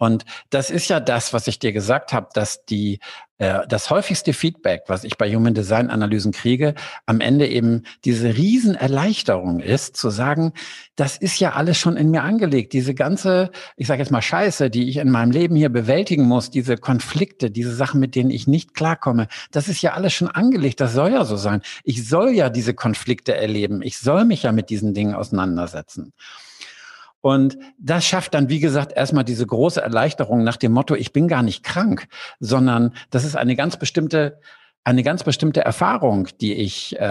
Und das ist ja das, was ich dir gesagt habe, dass die äh, das häufigste Feedback, was ich bei Human Design Analysen kriege, am Ende eben diese Riesenerleichterung ist, zu sagen, das ist ja alles schon in mir angelegt. Diese ganze, ich sage jetzt mal Scheiße, die ich in meinem Leben hier bewältigen muss, diese Konflikte, diese Sachen, mit denen ich nicht klarkomme, das ist ja alles schon angelegt. Das soll ja so sein. Ich soll ja diese Konflikte erleben. Ich soll mich ja mit diesen Dingen auseinandersetzen. Und das schafft dann, wie gesagt, erstmal diese große Erleichterung nach dem Motto, ich bin gar nicht krank, sondern das ist eine ganz bestimmte eine ganz bestimmte Erfahrung, die ich, äh,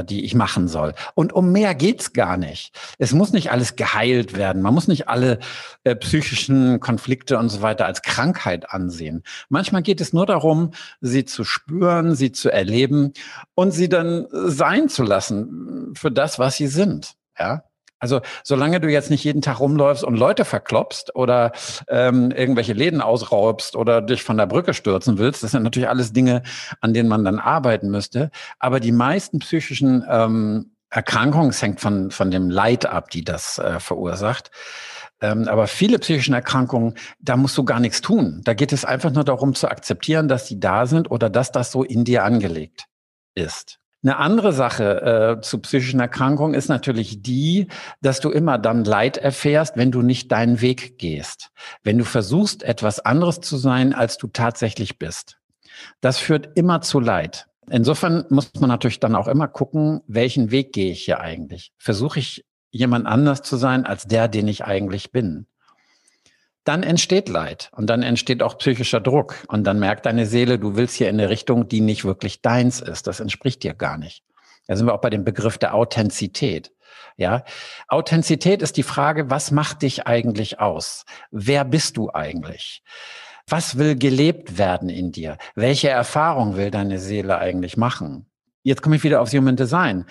äh, die ich machen soll. Und um mehr geht's gar nicht. Es muss nicht alles geheilt werden. Man muss nicht alle äh, psychischen Konflikte und so weiter als Krankheit ansehen. Manchmal geht es nur darum, sie zu spüren, sie zu erleben und sie dann sein zu lassen für das, was sie sind. Ja, also solange du jetzt nicht jeden Tag rumläufst und Leute verklopst oder ähm, irgendwelche Läden ausraubst oder dich von der Brücke stürzen willst, das sind natürlich alles Dinge, an denen man dann arbeiten müsste. Aber die meisten psychischen ähm, Erkrankungen, es hängt von, von dem Leid ab, die das äh, verursacht. Ähm, aber viele psychischen Erkrankungen, da musst du gar nichts tun. Da geht es einfach nur darum zu akzeptieren, dass die da sind oder dass das so in dir angelegt ist. Eine andere Sache äh, zu psychischen Erkrankungen ist natürlich die, dass du immer dann Leid erfährst, wenn du nicht deinen Weg gehst. Wenn du versuchst, etwas anderes zu sein, als du tatsächlich bist. Das führt immer zu Leid. Insofern muss man natürlich dann auch immer gucken, welchen Weg gehe ich hier eigentlich? Versuche ich jemand anders zu sein als der, den ich eigentlich bin? Dann entsteht Leid und dann entsteht auch psychischer Druck und dann merkt deine Seele, du willst hier in eine Richtung, die nicht wirklich deins ist. Das entspricht dir gar nicht. Da sind wir auch bei dem Begriff der Authentizität. Ja, Authentizität ist die Frage, was macht dich eigentlich aus? Wer bist du eigentlich? Was will gelebt werden in dir? Welche Erfahrung will deine Seele eigentlich machen? Jetzt komme ich wieder aufs Human Design.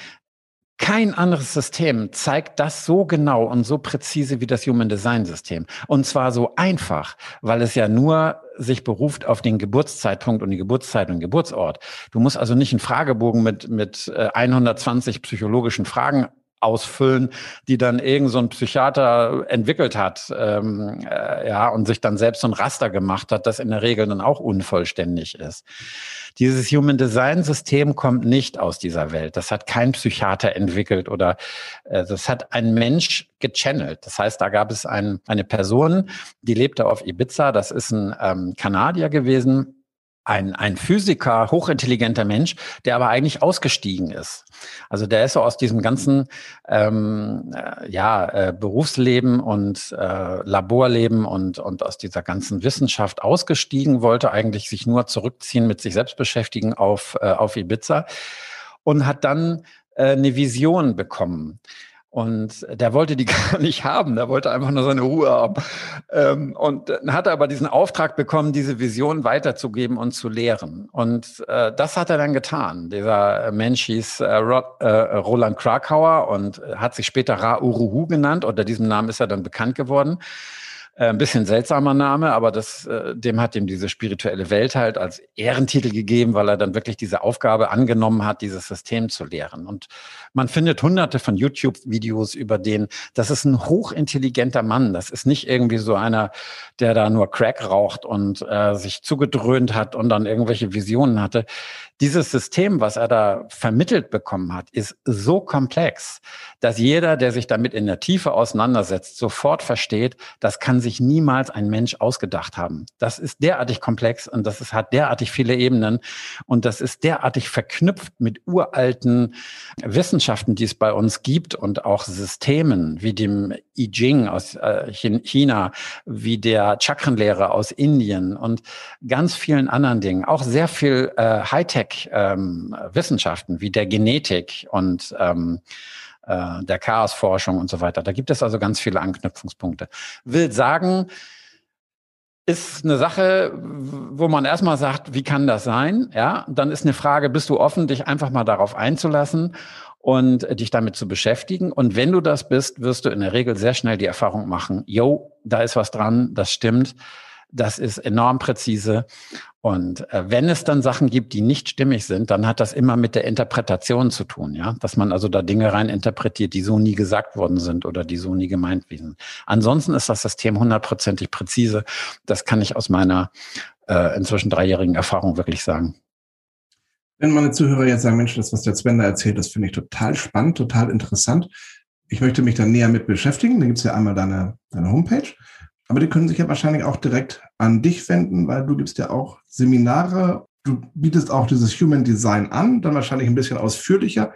Kein anderes System zeigt das so genau und so präzise wie das Human Design System. Und zwar so einfach, weil es ja nur sich beruft auf den Geburtszeitpunkt und die Geburtszeit und Geburtsort. Du musst also nicht einen Fragebogen mit, mit 120 äh, psychologischen Fragen ausfüllen, die dann irgend so ein Psychiater entwickelt hat, ähm, äh, ja, und sich dann selbst so ein Raster gemacht hat, das in der Regel dann auch unvollständig ist. Dieses Human Design System kommt nicht aus dieser Welt. Das hat kein Psychiater entwickelt oder äh, das hat ein Mensch gechannelt. Das heißt, da gab es ein, eine Person, die lebte auf Ibiza. Das ist ein ähm, Kanadier gewesen ein, ein Physiker, hochintelligenter Mensch, der aber eigentlich ausgestiegen ist. Also der ist so aus diesem ganzen ähm, äh, ja, äh, Berufsleben und äh, Laborleben und, und aus dieser ganzen Wissenschaft ausgestiegen, wollte eigentlich sich nur zurückziehen, mit sich selbst beschäftigen auf, äh, auf Ibiza und hat dann äh, eine Vision bekommen. Und der wollte die gar nicht haben, der wollte einfach nur seine Ruhe haben. Ähm, und hat er aber diesen Auftrag bekommen, diese Vision weiterzugeben und zu lehren. Und äh, das hat er dann getan. Dieser Mensch hieß äh, Roland Krakauer und hat sich später Ra Uruhu genannt. Unter diesem Namen ist er dann bekannt geworden. Äh, ein bisschen seltsamer Name, aber das, äh, dem hat ihm diese spirituelle Welt halt als Ehrentitel gegeben, weil er dann wirklich diese Aufgabe angenommen hat, dieses System zu lehren. Und man findet hunderte von YouTube-Videos über den. Das ist ein hochintelligenter Mann. Das ist nicht irgendwie so einer, der da nur Crack raucht und äh, sich zugedröhnt hat und dann irgendwelche Visionen hatte. Dieses System, was er da vermittelt bekommen hat, ist so komplex, dass jeder, der sich damit in der Tiefe auseinandersetzt, sofort versteht, das kann sich niemals ein Mensch ausgedacht haben. Das ist derartig komplex und das ist, hat derartig viele Ebenen und das ist derartig verknüpft mit uralten Wissenschaften, die es bei uns gibt und auch Systemen wie dem I Ching aus äh, China, wie der Chakrenlehre aus Indien und ganz vielen anderen Dingen. Auch sehr viel äh, Hightech Hightech-Wissenschaften ähm, wie der Genetik und ähm, äh, der Chaosforschung und so weiter. Da gibt es also ganz viele Anknüpfungspunkte. Will sagen, ist eine Sache, wo man erstmal sagt, wie kann das sein? Ja, dann ist eine Frage, bist du offen, dich einfach mal darauf einzulassen und dich damit zu beschäftigen? Und wenn du das bist, wirst du in der Regel sehr schnell die Erfahrung machen, yo, da ist was dran, das stimmt. Das ist enorm präzise. Und äh, wenn es dann Sachen gibt, die nicht stimmig sind, dann hat das immer mit der Interpretation zu tun, ja, dass man also da Dinge rein interpretiert, die so nie gesagt worden sind oder die so nie gemeint sind. Ansonsten ist das System hundertprozentig präzise. Das kann ich aus meiner äh, inzwischen dreijährigen Erfahrung wirklich sagen. Wenn meine Zuhörer jetzt sagen, Mensch, das, was der Sven da erzählt, das finde ich total spannend, total interessant. Ich möchte mich dann näher mit beschäftigen. Da gibt es ja einmal deine, deine Homepage. Aber die können sich ja wahrscheinlich auch direkt an dich wenden, weil du gibst ja auch Seminare, du bietest auch dieses Human Design an, dann wahrscheinlich ein bisschen ausführlicher.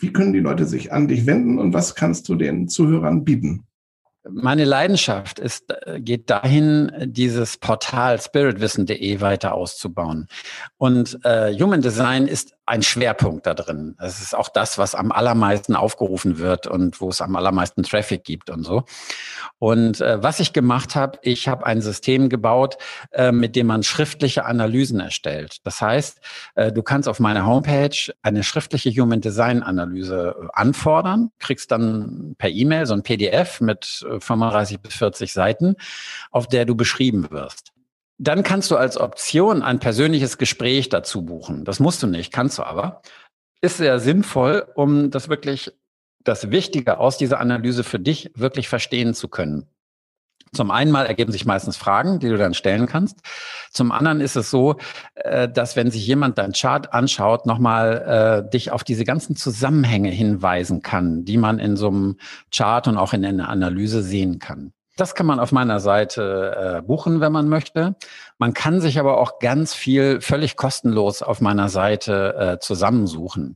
Wie können die Leute sich an dich wenden und was kannst du den Zuhörern bieten? Meine Leidenschaft ist, äh, geht dahin, dieses Portal spiritwissen.de weiter auszubauen. Und äh, Human Design ist ein Schwerpunkt da drin. Es ist auch das, was am allermeisten aufgerufen wird und wo es am allermeisten Traffic gibt und so. Und äh, was ich gemacht habe, ich habe ein System gebaut, äh, mit dem man schriftliche Analysen erstellt. Das heißt, äh, du kannst auf meiner Homepage eine schriftliche Human Design Analyse äh, anfordern, kriegst dann per E-Mail so ein PDF mit 35 äh, bis 40 Seiten, auf der du beschrieben wirst. Dann kannst du als Option ein persönliches Gespräch dazu buchen. Das musst du nicht, kannst du aber. Ist sehr sinnvoll, um das wirklich, das Wichtige aus dieser Analyse für dich wirklich verstehen zu können. Zum einen mal ergeben sich meistens Fragen, die du dann stellen kannst. Zum anderen ist es so, äh, dass wenn sich jemand dein Chart anschaut, nochmal äh, dich auf diese ganzen Zusammenhänge hinweisen kann, die man in so einem Chart und auch in einer Analyse sehen kann. Das kann man auf meiner Seite äh, buchen, wenn man möchte. Man kann sich aber auch ganz viel völlig kostenlos auf meiner Seite äh, zusammensuchen.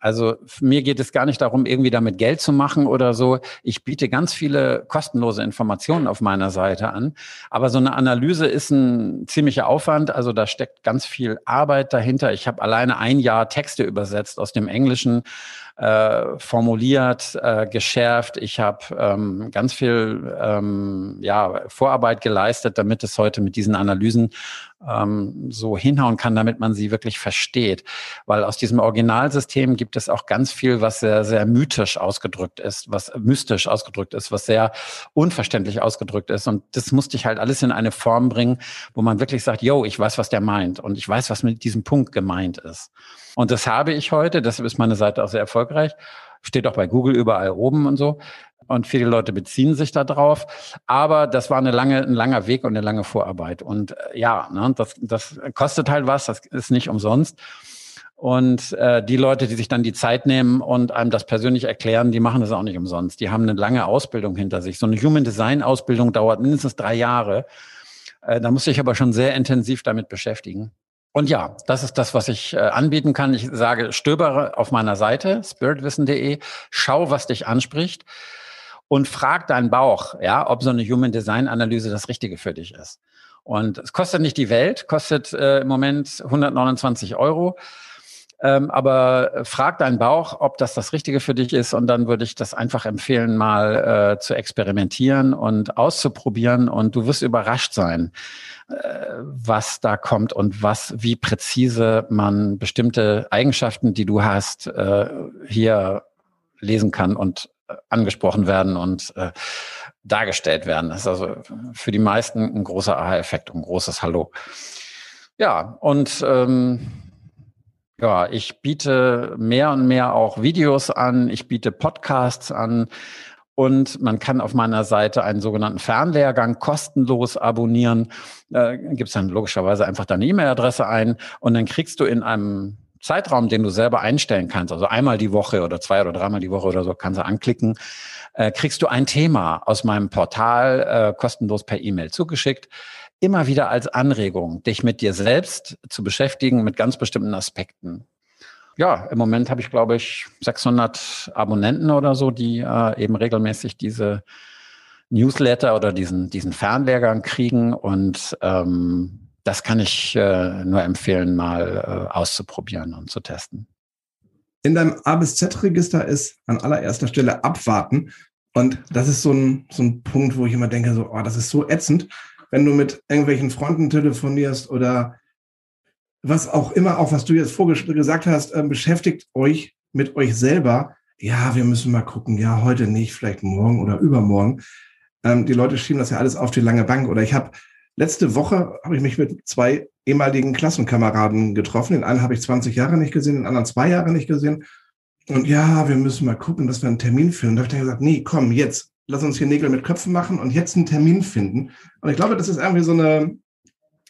Also mir geht es gar nicht darum, irgendwie damit Geld zu machen oder so. Ich biete ganz viele kostenlose Informationen auf meiner Seite an. Aber so eine Analyse ist ein ziemlicher Aufwand. Also da steckt ganz viel Arbeit dahinter. Ich habe alleine ein Jahr Texte übersetzt aus dem Englischen äh, formuliert, äh, geschärft. Ich habe ähm, ganz viel ähm, ja, Vorarbeit geleistet, damit es heute mit diesen Analysen ähm, so hinhauen kann, damit man sie wirklich versteht. Weil aus diesem Originalsystem gibt es auch ganz viel, was sehr, sehr mythisch ausgedrückt ist, was mystisch ausgedrückt ist, was sehr unverständlich ausgedrückt ist. Und das musste ich halt alles in eine Form bringen, wo man wirklich sagt, yo, ich weiß, was der meint und ich weiß, was mit diesem Punkt gemeint ist. Und das habe ich heute, deshalb ist meine Seite auch sehr erfolgreich. Steht auch bei Google überall oben und so. Und viele Leute beziehen sich da drauf. Aber das war eine lange, ein langer Weg und eine lange Vorarbeit. Und äh, ja, ne, das, das kostet halt was, das ist nicht umsonst. Und äh, die Leute, die sich dann die Zeit nehmen und einem das persönlich erklären, die machen das auch nicht umsonst. Die haben eine lange Ausbildung hinter sich. So eine Human Design Ausbildung dauert mindestens drei Jahre. Äh, da muss ich aber schon sehr intensiv damit beschäftigen. Und ja, das ist das, was ich äh, anbieten kann. Ich sage, stöbere auf meiner Seite spiritwissen.de, schau, was dich anspricht und frag deinen Bauch, ja, ob so eine Human Design Analyse das Richtige für dich ist. Und es kostet nicht die Welt, kostet äh, im Moment 129 Euro. Ähm, aber frag deinen Bauch, ob das das Richtige für dich ist. Und dann würde ich das einfach empfehlen, mal äh, zu experimentieren und auszuprobieren. Und du wirst überrascht sein, äh, was da kommt und was, wie präzise man bestimmte Eigenschaften, die du hast, äh, hier lesen kann und äh, angesprochen werden und äh, dargestellt werden. Das ist also für die meisten ein großer Aha-Effekt ein großes Hallo. Ja, und ähm, ja, ich biete mehr und mehr auch Videos an, ich biete Podcasts an und man kann auf meiner Seite einen sogenannten Fernlehrgang kostenlos abonnieren. Da gibst dann logischerweise einfach deine E-Mail-Adresse ein und dann kriegst du in einem Zeitraum, den du selber einstellen kannst, also einmal die Woche oder zwei oder dreimal die Woche oder so, kannst du anklicken, äh, kriegst du ein Thema aus meinem Portal äh, kostenlos per E-Mail zugeschickt immer wieder als Anregung, dich mit dir selbst zu beschäftigen, mit ganz bestimmten Aspekten. Ja, im Moment habe ich, glaube ich, 600 Abonnenten oder so, die äh, eben regelmäßig diese Newsletter oder diesen, diesen Fernlehrgang kriegen. Und ähm, das kann ich äh, nur empfehlen, mal äh, auszuprobieren und zu testen. In deinem A bis Z-Register ist an allererster Stelle abwarten. Und das ist so ein, so ein Punkt, wo ich immer denke, so, oh, das ist so ätzend wenn du mit irgendwelchen Freunden telefonierst oder was auch immer, auch was du jetzt gesagt hast, äh, beschäftigt euch mit euch selber. Ja, wir müssen mal gucken. Ja, heute nicht, vielleicht morgen oder übermorgen. Ähm, die Leute schieben das ja alles auf die lange Bank. Oder ich habe letzte Woche habe ich mich mit zwei ehemaligen Klassenkameraden getroffen. Den einen habe ich 20 Jahre nicht gesehen, den anderen zwei Jahre nicht gesehen. Und ja, wir müssen mal gucken, dass wir einen Termin finden. Da habe ich dann gesagt, nee, komm, jetzt lass uns hier Nägel mit Köpfen machen und jetzt einen Termin finden. Und ich glaube, das ist irgendwie so eine,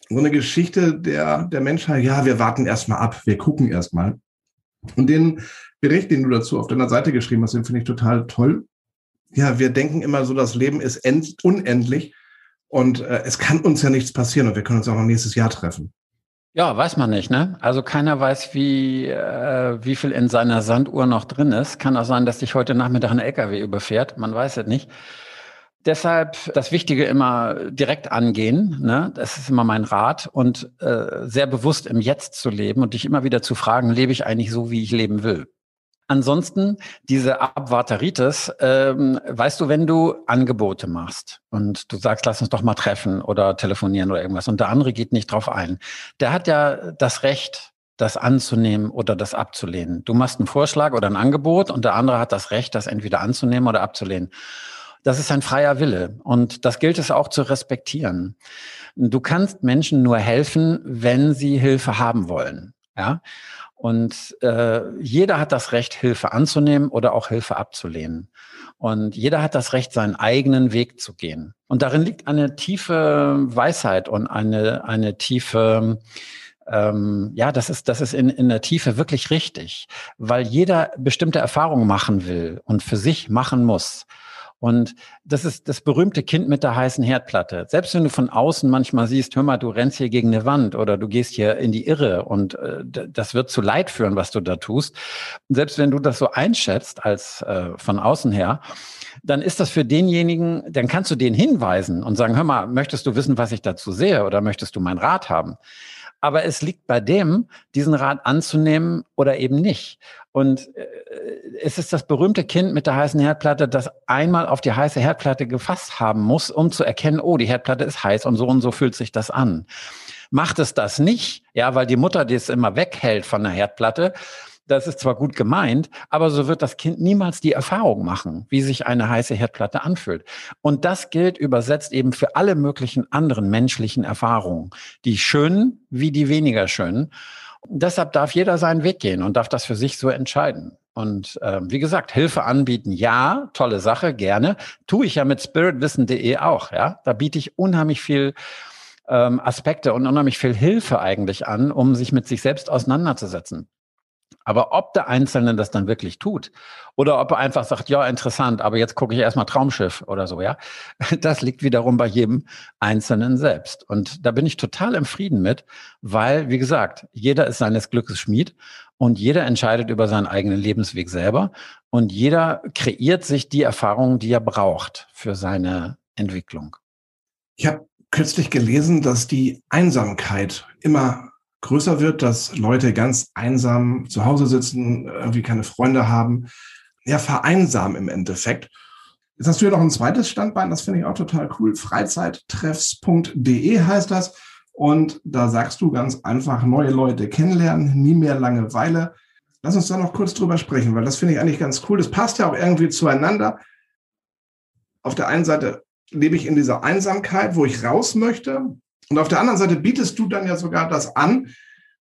so eine Geschichte der, der Menschheit. Ja, wir warten erstmal ab, wir gucken erstmal. Und den Bericht, den du dazu auf deiner Seite geschrieben hast, den finde ich total toll. Ja, wir denken immer so, das Leben ist end, unendlich und äh, es kann uns ja nichts passieren und wir können uns auch noch nächstes Jahr treffen. Ja, weiß man nicht, ne? Also keiner weiß, wie, äh, wie viel in seiner Sanduhr noch drin ist. Kann auch sein, dass sich heute Nachmittag ein LKW überfährt. Man weiß es nicht. Deshalb das Wichtige immer direkt angehen. Ne? Das ist immer mein Rat. Und äh, sehr bewusst im Jetzt zu leben und dich immer wieder zu fragen, lebe ich eigentlich so, wie ich leben will? Ansonsten, diese Abwarteritis, ähm, weißt du, wenn du Angebote machst und du sagst, lass uns doch mal treffen oder telefonieren oder irgendwas und der andere geht nicht drauf ein, der hat ja das Recht, das anzunehmen oder das abzulehnen. Du machst einen Vorschlag oder ein Angebot und der andere hat das Recht, das entweder anzunehmen oder abzulehnen. Das ist ein freier Wille und das gilt es auch zu respektieren. Du kannst Menschen nur helfen, wenn sie Hilfe haben wollen. Ja. Und äh, jeder hat das Recht, Hilfe anzunehmen oder auch Hilfe abzulehnen. Und jeder hat das Recht, seinen eigenen Weg zu gehen. Und darin liegt eine tiefe Weisheit und eine, eine tiefe, ähm, ja, das ist, das ist in, in der Tiefe wirklich richtig, weil jeder bestimmte Erfahrungen machen will und für sich machen muss. Und das ist das berühmte Kind mit der heißen Herdplatte. Selbst wenn du von außen manchmal siehst, hör mal, du rennst hier gegen eine Wand oder du gehst hier in die Irre und äh, das wird zu Leid führen, was du da tust. Selbst wenn du das so einschätzt als äh, von außen her, dann ist das für denjenigen, dann kannst du den hinweisen und sagen, hör mal, möchtest du wissen, was ich dazu sehe oder möchtest du meinen Rat haben? Aber es liegt bei dem, diesen Rat anzunehmen oder eben nicht. Und äh, es ist das berühmte Kind mit der heißen Herdplatte, das einmal auf die heiße Herdplatte gefasst haben muss, um zu erkennen, oh, die Herdplatte ist heiß und so und so fühlt sich das an. Macht es das nicht, ja, weil die Mutter das immer weghält von der Herdplatte, das ist zwar gut gemeint, aber so wird das Kind niemals die Erfahrung machen, wie sich eine heiße Herdplatte anfühlt. Und das gilt übersetzt eben für alle möglichen anderen menschlichen Erfahrungen, die schönen wie die weniger schönen. Deshalb darf jeder seinen Weg gehen und darf das für sich so entscheiden. Und äh, wie gesagt, Hilfe anbieten, ja, tolle Sache, gerne. Tue ich ja mit spiritwissen.de auch, ja. Da biete ich unheimlich viel ähm, Aspekte und unheimlich viel Hilfe eigentlich an, um sich mit sich selbst auseinanderzusetzen. Aber ob der Einzelne das dann wirklich tut oder ob er einfach sagt, ja, interessant, aber jetzt gucke ich erstmal Traumschiff oder so, ja, das liegt wiederum bei jedem Einzelnen selbst. Und da bin ich total im Frieden mit, weil, wie gesagt, jeder ist seines Glückes Schmied und jeder entscheidet über seinen eigenen Lebensweg selber und jeder kreiert sich die Erfahrungen, die er braucht für seine Entwicklung. Ich habe kürzlich gelesen, dass die Einsamkeit immer größer wird, dass Leute ganz einsam zu Hause sitzen, irgendwie keine Freunde haben, ja, vereinsamen im Endeffekt. Jetzt hast du ja noch ein zweites Standbein, das finde ich auch total cool. Freizeittreffs.de heißt das. Und da sagst du ganz einfach, neue Leute kennenlernen, nie mehr Langeweile. Lass uns da noch kurz drüber sprechen, weil das finde ich eigentlich ganz cool. Das passt ja auch irgendwie zueinander. Auf der einen Seite lebe ich in dieser Einsamkeit, wo ich raus möchte. Und auf der anderen Seite bietest du dann ja sogar das an,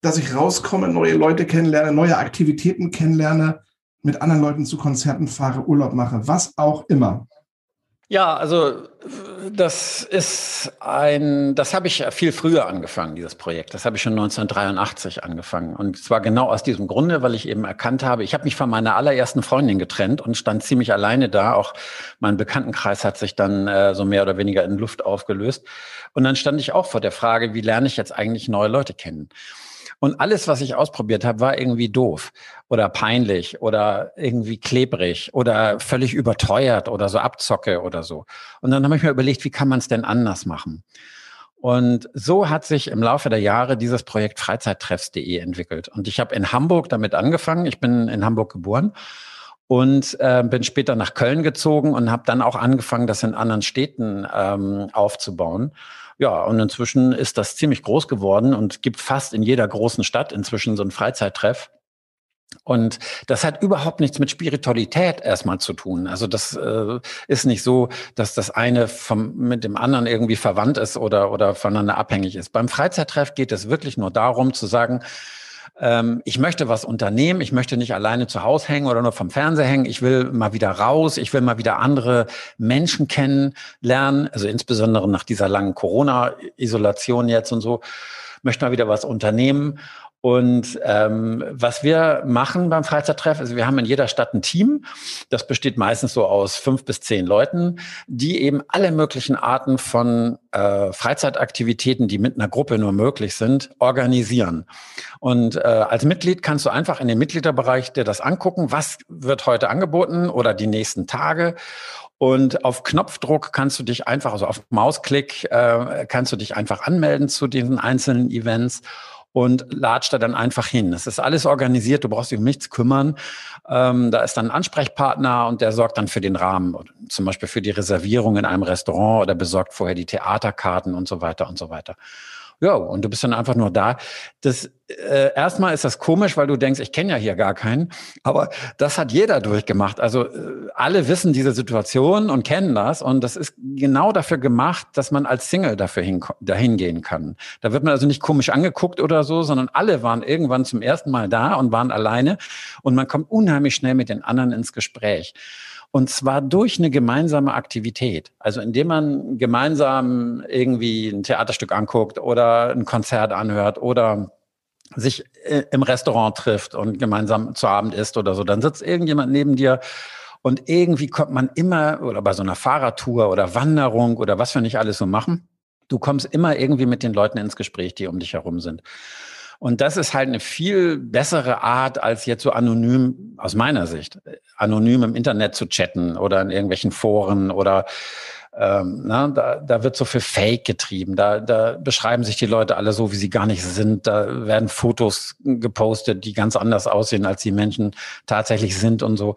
dass ich rauskomme, neue Leute kennenlerne, neue Aktivitäten kennenlerne, mit anderen Leuten zu Konzerten fahre, Urlaub mache, was auch immer. Ja, also das ist ein, das habe ich viel früher angefangen, dieses Projekt. Das habe ich schon 1983 angefangen. Und zwar genau aus diesem Grunde, weil ich eben erkannt habe, ich habe mich von meiner allerersten Freundin getrennt und stand ziemlich alleine da. Auch mein Bekanntenkreis hat sich dann äh, so mehr oder weniger in Luft aufgelöst. Und dann stand ich auch vor der Frage, wie lerne ich jetzt eigentlich neue Leute kennen? Und alles, was ich ausprobiert habe, war irgendwie doof oder peinlich oder irgendwie klebrig oder völlig überteuert oder so Abzocke oder so. Und dann habe ich mir überlegt, wie kann man es denn anders machen? Und so hat sich im Laufe der Jahre dieses Projekt Freizeittreffs.de entwickelt. Und ich habe in Hamburg damit angefangen. Ich bin in Hamburg geboren und äh, bin später nach Köln gezogen und habe dann auch angefangen, das in anderen Städten ähm, aufzubauen. Ja, und inzwischen ist das ziemlich groß geworden und gibt fast in jeder großen Stadt inzwischen so ein Freizeittreff. Und das hat überhaupt nichts mit Spiritualität erstmal zu tun. Also das äh, ist nicht so, dass das eine vom, mit dem anderen irgendwie verwandt ist oder, oder voneinander abhängig ist. Beim Freizeittreff geht es wirklich nur darum zu sagen, ähm, ich möchte was unternehmen, ich möchte nicht alleine zu Hause hängen oder nur vom Fernseher hängen, ich will mal wieder raus, ich will mal wieder andere Menschen kennenlernen, also insbesondere nach dieser langen Corona-Isolation jetzt und so, möchte mal wieder was unternehmen und ähm, was wir machen beim Freizeittreff, ist, wir haben in jeder Stadt ein Team. Das besteht meistens so aus fünf bis zehn Leuten, die eben alle möglichen Arten von äh, Freizeitaktivitäten, die mit einer Gruppe nur möglich sind, organisieren. Und äh, als Mitglied kannst du einfach in den Mitgliederbereich dir das angucken, was wird heute angeboten oder die nächsten Tage. Und auf Knopfdruck kannst du dich einfach, also auf Mausklick, äh, kannst du dich einfach anmelden zu diesen einzelnen Events und latscht da dann einfach hin. Das ist alles organisiert, du brauchst dich um nichts kümmern. Ähm, da ist dann ein Ansprechpartner und der sorgt dann für den Rahmen, zum Beispiel für die Reservierung in einem Restaurant oder besorgt vorher die Theaterkarten und so weiter und so weiter. Ja, und du bist dann einfach nur da. Das äh, erstmal ist das komisch, weil du denkst, ich kenne ja hier gar keinen. Aber das hat jeder durchgemacht. Also äh, alle wissen diese Situation und kennen das. Und das ist genau dafür gemacht, dass man als Single dafür hin, dahin gehen kann. Da wird man also nicht komisch angeguckt oder so, sondern alle waren irgendwann zum ersten Mal da und waren alleine. Und man kommt unheimlich schnell mit den anderen ins Gespräch. Und zwar durch eine gemeinsame Aktivität. Also indem man gemeinsam irgendwie ein Theaterstück anguckt oder ein Konzert anhört oder sich äh, im Restaurant trifft und gemeinsam zu Abend isst oder so, dann sitzt irgendjemand neben dir und irgendwie kommt man immer, oder bei so einer Fahrradtour oder Wanderung oder was wir nicht alles so machen, du kommst immer irgendwie mit den Leuten ins Gespräch, die um dich herum sind. Und das ist halt eine viel bessere Art, als jetzt so anonym, aus meiner Sicht, anonym im Internet zu chatten oder in irgendwelchen Foren oder ähm, na, da, da wird so viel Fake getrieben. Da, da beschreiben sich die Leute alle so, wie sie gar nicht sind. Da werden Fotos gepostet, die ganz anders aussehen, als die Menschen tatsächlich sind und so.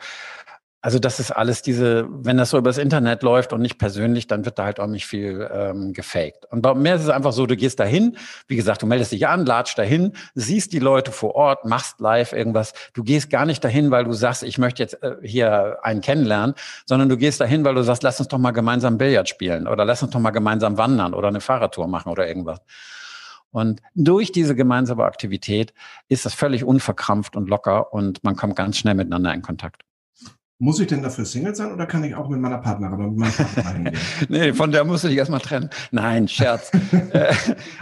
Also das ist alles diese, wenn das so übers Internet läuft und nicht persönlich, dann wird da halt auch nicht viel ähm, gefaked. Und bei mir ist es einfach so, du gehst dahin, wie gesagt, du meldest dich an, latsch dahin, siehst die Leute vor Ort, machst live irgendwas. Du gehst gar nicht dahin, weil du sagst, ich möchte jetzt äh, hier einen kennenlernen, sondern du gehst dahin, weil du sagst, lass uns doch mal gemeinsam Billard spielen oder lass uns doch mal gemeinsam wandern oder eine Fahrradtour machen oder irgendwas. Und durch diese gemeinsame Aktivität ist das völlig unverkrampft und locker und man kommt ganz schnell miteinander in Kontakt. Muss ich denn dafür Single sein oder kann ich auch mit meiner Partnerin oder mit meinem Partner hingehen? nee, von der musst du dich erstmal trennen. Nein, Scherz. Äh,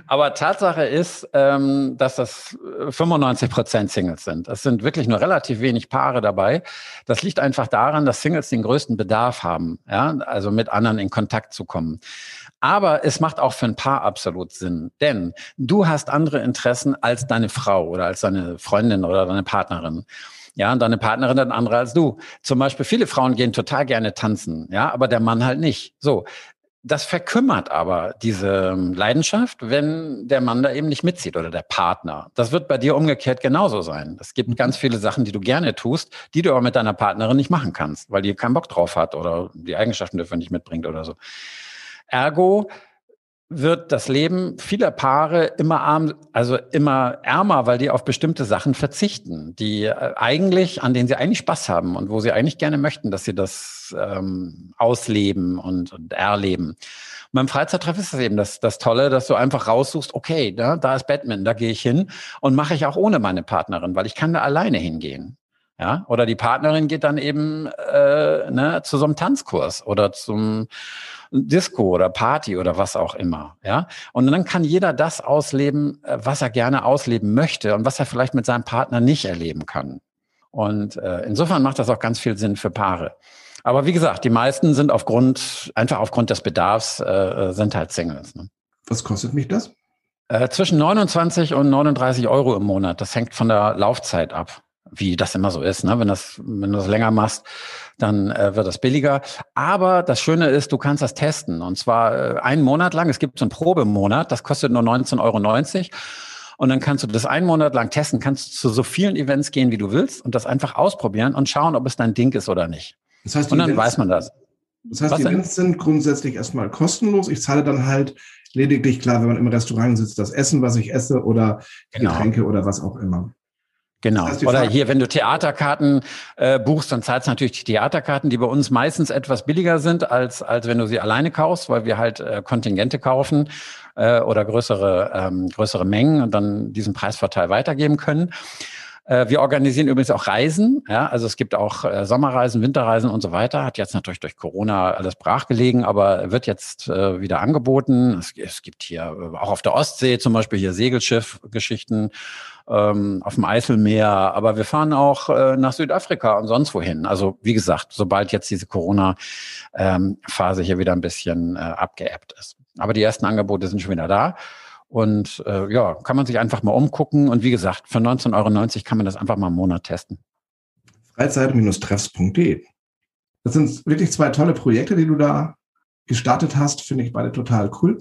aber Tatsache ist, ähm, dass das 95 Prozent Singles sind. Es sind wirklich nur relativ wenig Paare dabei. Das liegt einfach daran, dass Singles den größten Bedarf haben, ja, also mit anderen in Kontakt zu kommen. Aber es macht auch für ein Paar absolut Sinn, denn du hast andere Interessen als deine Frau oder als deine Freundin oder deine Partnerin. Ja, und deine Partnerin dann andere als du. Zum Beispiel, viele Frauen gehen total gerne tanzen, ja, aber der Mann halt nicht. So. Das verkümmert aber diese ähm, Leidenschaft, wenn der Mann da eben nicht mitzieht oder der Partner. Das wird bei dir umgekehrt genauso sein. Es gibt mhm. ganz viele Sachen, die du gerne tust, die du aber mit deiner Partnerin nicht machen kannst, weil die keinen Bock drauf hat oder die Eigenschaften dafür nicht mitbringt oder so. Ergo, wird das Leben vieler Paare immer arm, also immer ärmer, weil die auf bestimmte Sachen verzichten, die äh, eigentlich, an denen sie eigentlich Spaß haben und wo sie eigentlich gerne möchten, dass sie das ähm, ausleben und, und erleben. Und beim Freizeittreff ist das eben das, das Tolle, dass du einfach raussuchst, okay, da, da ist Batman, da gehe ich hin und mache ich auch ohne meine Partnerin, weil ich kann da alleine hingehen. Ja, oder die Partnerin geht dann eben äh, ne, zu so einem Tanzkurs oder zum Disco oder Party oder was auch immer. Ja, und dann kann jeder das ausleben, äh, was er gerne ausleben möchte und was er vielleicht mit seinem Partner nicht erleben kann. Und äh, insofern macht das auch ganz viel Sinn für Paare. Aber wie gesagt, die meisten sind aufgrund, einfach aufgrund des Bedarfs, äh, äh sind halt Singles. Ne? Was kostet mich das? Äh, zwischen 29 und 39 Euro im Monat. Das hängt von der Laufzeit ab wie das immer so ist. Ne? Wenn, das, wenn du das länger machst, dann äh, wird das billiger. Aber das Schöne ist, du kannst das testen. Und zwar äh, einen Monat lang. Es gibt so einen Probemonat, das kostet nur 19,90 Euro. Und dann kannst du das einen Monat lang testen, kannst zu so vielen Events gehen, wie du willst und das einfach ausprobieren und schauen, ob es dein Ding ist oder nicht. Das heißt, und dann Events, weiß man das. Das heißt, Was die Events sind grundsätzlich erstmal kostenlos. Ich zahle dann halt lediglich, klar, wenn man im Restaurant sitzt, das Essen, was ich esse oder genau. Getränke oder was auch immer. Genau. Oder hier, wenn du Theaterkarten äh, buchst, dann zahlst du natürlich die Theaterkarten, die bei uns meistens etwas billiger sind, als, als wenn du sie alleine kaufst, weil wir halt äh, Kontingente kaufen äh, oder größere, ähm, größere Mengen und dann diesen Preisvorteil weitergeben können. Äh, wir organisieren übrigens auch Reisen. Ja, also es gibt auch äh, Sommerreisen, Winterreisen und so weiter. Hat jetzt natürlich durch Corona alles brachgelegen, aber wird jetzt äh, wieder angeboten. Es, es gibt hier äh, auch auf der Ostsee zum Beispiel hier Segelschiff-Geschichten ähm, auf dem Eiselmeer, aber wir fahren auch äh, nach Südafrika und sonst wohin. Also wie gesagt, sobald jetzt diese Corona-Phase ähm, hier wieder ein bisschen äh, abgeebbt ist. Aber die ersten Angebote sind schon wieder da. Und äh, ja, kann man sich einfach mal umgucken. Und wie gesagt, für 19,90 Euro kann man das einfach mal einen Monat testen. Freizeit-treffs.de. Das sind wirklich zwei tolle Projekte, die du da gestartet hast. Finde ich beide total cool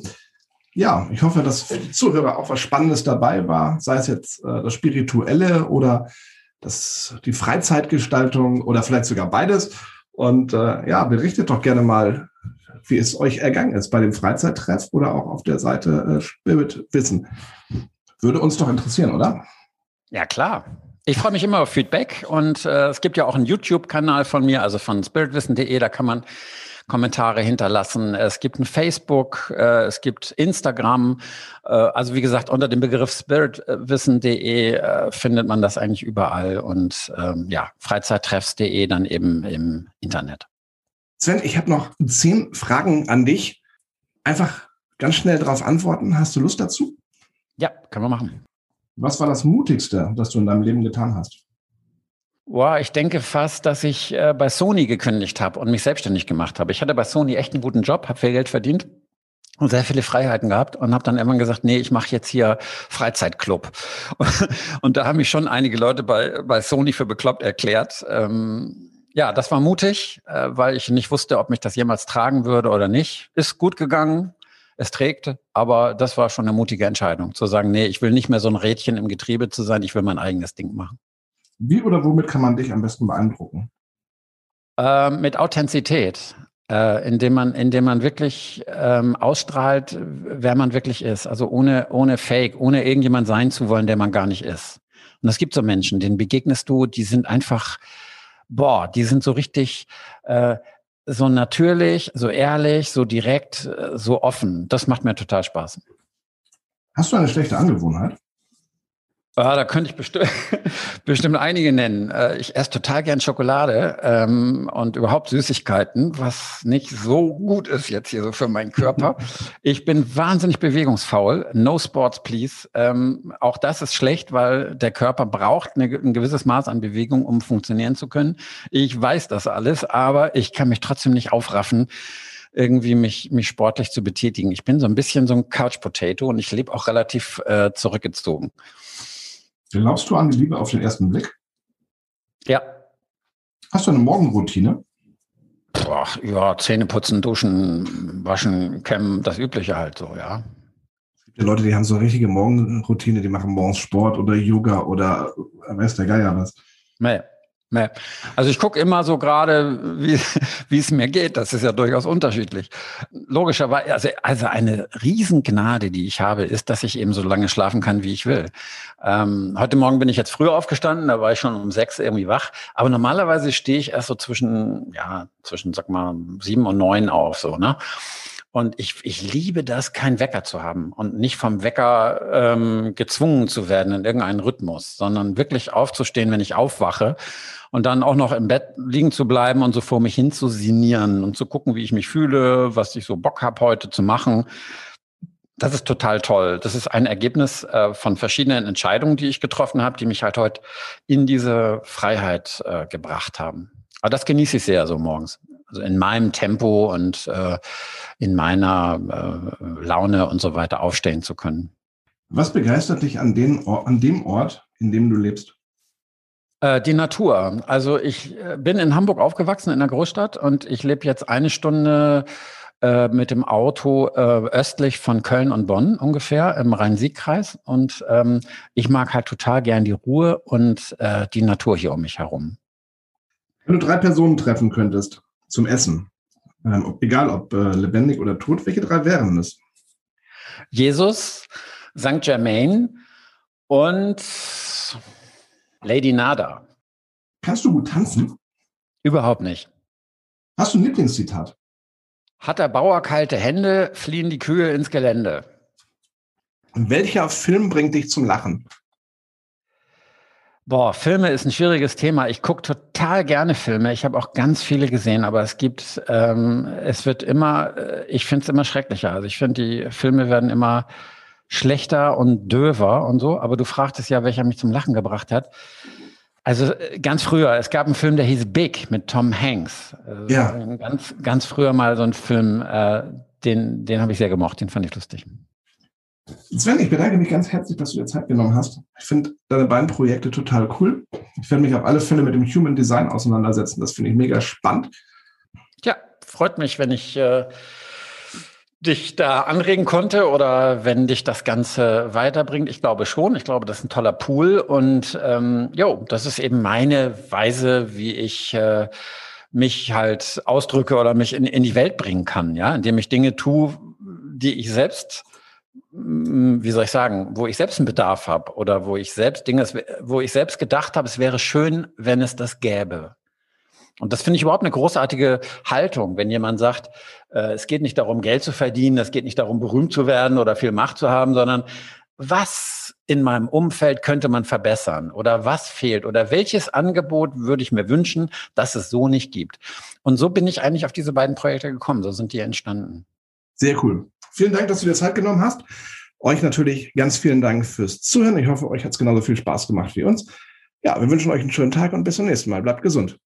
ja, ich hoffe, dass für die Zuhörer auch was Spannendes dabei war, sei es jetzt äh, das Spirituelle oder das, die Freizeitgestaltung oder vielleicht sogar beides. Und äh, ja, berichtet doch gerne mal, wie es euch ergangen ist bei dem Freizeittreff oder auch auf der Seite äh, Spirit Wissen. Würde uns doch interessieren, oder? Ja, klar. Ich freue mich immer auf Feedback und äh, es gibt ja auch einen YouTube-Kanal von mir, also von spiritwissen.de, da kann man Kommentare hinterlassen. Es gibt ein Facebook, äh, es gibt Instagram. Äh, also wie gesagt, unter dem Begriff spiritwissen.de äh, findet man das eigentlich überall und ähm, ja, freizeittreffs.de dann eben im Internet. Sven, ich habe noch zehn Fragen an dich. Einfach ganz schnell darauf antworten. Hast du Lust dazu? Ja, können wir machen. Was war das Mutigste, das du in deinem Leben getan hast? Boah, ich denke fast, dass ich äh, bei Sony gekündigt habe und mich selbstständig gemacht habe. Ich hatte bei Sony echt einen guten Job, habe viel Geld verdient und sehr viele Freiheiten gehabt und habe dann irgendwann gesagt, nee, ich mache jetzt hier Freizeitclub. Und, da haben mich schon einige Leute bei, bei Sony für bekloppt erklärt. Ähm, ja, das war mutig, äh, weil ich nicht wusste, ob mich das jemals tragen würde oder nicht. Ist gut gegangen, es trägt, aber das war schon eine mutige Entscheidung, zu sagen, nee, ich will nicht mehr so ein Rädchen im Getriebe zu sein, ich will mein eigenes Ding machen. Wie oder womit kann man dich am besten beeindrucken? Äh, mit Authentizität, äh, indem man, indem man wirklich ähm, ausstrahlt, wer man wirklich ist. Also ohne, ohne Fake, ohne irgendjemand sein zu wollen, der man gar nicht ist. Und es gibt so Menschen, denen begegnest du, die sind einfach, boah, die sind so richtig äh, so natürlich, so ehrlich, so direkt, äh, so offen. Das macht mir total Spaß. Hast du eine schlechte Angewohnheit? Ja, da könnte ich bestimmt, bestimmt einige nennen. Äh, ich esse total gern Schokolade ähm, und überhaupt Süßigkeiten, was nicht so gut ist jetzt hier so für meinen Körper. Ich bin wahnsinnig bewegungsfaul. No sports, please. Ähm, auch das ist schlecht, weil der Körper braucht eine, ein gewisses Maß an Bewegung, um funktionieren zu können. Ich weiß das alles, aber ich kann mich trotzdem nicht aufraffen irgendwie mich, mich sportlich zu betätigen. Ich bin so ein bisschen so ein Couch Potato und ich lebe auch relativ äh, zurückgezogen. Glaubst du an die Liebe auf den ersten Blick? Ja. Hast du eine Morgenroutine? Boah, ja, Zähne putzen, duschen, waschen, kämmen, das Übliche halt so, ja. Es gibt ja Leute, die haben so eine richtige Morgenroutine, die machen morgens Sport oder Yoga oder weiß der Geier was. Nee. Nee. Also ich gucke immer so gerade, wie, es mir geht. Das ist ja durchaus unterschiedlich. Logischerweise, also, also eine Riesengnade, die ich habe, ist, dass ich eben so lange schlafen kann, wie ich will. Ähm, heute Morgen bin ich jetzt früher aufgestanden, da war ich schon um sechs irgendwie wach. Aber normalerweise stehe ich erst so zwischen, ja, zwischen, sag mal, sieben und neun auf, so, ne? Und ich, ich liebe das, keinen Wecker zu haben und nicht vom Wecker ähm, gezwungen zu werden in irgendeinen Rhythmus, sondern wirklich aufzustehen, wenn ich aufwache und dann auch noch im Bett liegen zu bleiben und so vor mich hin zu sinieren und zu gucken, wie ich mich fühle, was ich so Bock habe heute zu machen. Das ist total toll. Das ist ein Ergebnis äh, von verschiedenen Entscheidungen, die ich getroffen habe, die mich halt heute in diese Freiheit äh, gebracht haben. Aber das genieße ich sehr so morgens. Also in meinem Tempo und äh, in meiner äh, Laune und so weiter aufstehen zu können. Was begeistert dich an, den, an dem Ort, in dem du lebst? Äh, die Natur. Also ich äh, bin in Hamburg aufgewachsen, in der Großstadt, und ich lebe jetzt eine Stunde äh, mit dem Auto äh, östlich von Köln und Bonn ungefähr im Rhein-Sieg-Kreis. Und ähm, ich mag halt total gern die Ruhe und äh, die Natur hier um mich herum. Wenn du drei Personen treffen könntest zum Essen, ähm, ob, egal ob äh, lebendig oder tot, welche drei wären es? Jesus, St. Germain und Lady Nada. Kannst du gut tanzen? Überhaupt nicht. Hast du ein Lieblingszitat? Hat der Bauer kalte Hände, fliehen die Kühe ins Gelände. Welcher Film bringt dich zum Lachen? Boah, Filme ist ein schwieriges Thema. Ich gucke total gerne Filme. Ich habe auch ganz viele gesehen, aber es gibt, ähm, es wird immer, äh, ich finde es immer schrecklicher. Also ich finde, die Filme werden immer schlechter und döver und so. Aber du fragtest ja, welcher mich zum Lachen gebracht hat. Also äh, ganz früher, es gab einen Film, der hieß Big mit Tom Hanks. Also ja. Ganz, ganz früher mal so ein Film, äh, den, den habe ich sehr gemocht, den fand ich lustig. Sven, ich bedanke mich ganz herzlich, dass du dir Zeit genommen hast. Ich finde deine beiden Projekte total cool. Ich werde mich auf alle Fälle mit dem Human Design auseinandersetzen. Das finde ich mega spannend. Ja, freut mich, wenn ich äh, dich da anregen konnte oder wenn dich das Ganze weiterbringt. Ich glaube schon. Ich glaube, das ist ein toller Pool. Und ähm, jo, das ist eben meine Weise, wie ich äh, mich halt ausdrücke oder mich in, in die Welt bringen kann, ja, indem ich Dinge tue, die ich selbst wie soll ich sagen, wo ich selbst einen Bedarf habe oder wo ich selbst Dinge, wo ich selbst gedacht habe, es wäre schön, wenn es das gäbe. Und das finde ich überhaupt eine großartige Haltung, wenn jemand sagt, äh, es geht nicht darum, Geld zu verdienen, es geht nicht darum, berühmt zu werden oder viel Macht zu haben, sondern was in meinem Umfeld könnte man verbessern oder was fehlt oder welches Angebot würde ich mir wünschen, dass es so nicht gibt. Und so bin ich eigentlich auf diese beiden Projekte gekommen. So sind die entstanden. Sehr cool. Vielen Dank, dass du dir Zeit genommen hast. Euch natürlich ganz vielen Dank fürs Zuhören. Ich hoffe, euch hat es genauso viel Spaß gemacht wie uns. Ja, wir wünschen euch einen schönen Tag und bis zum nächsten Mal. Bleibt gesund.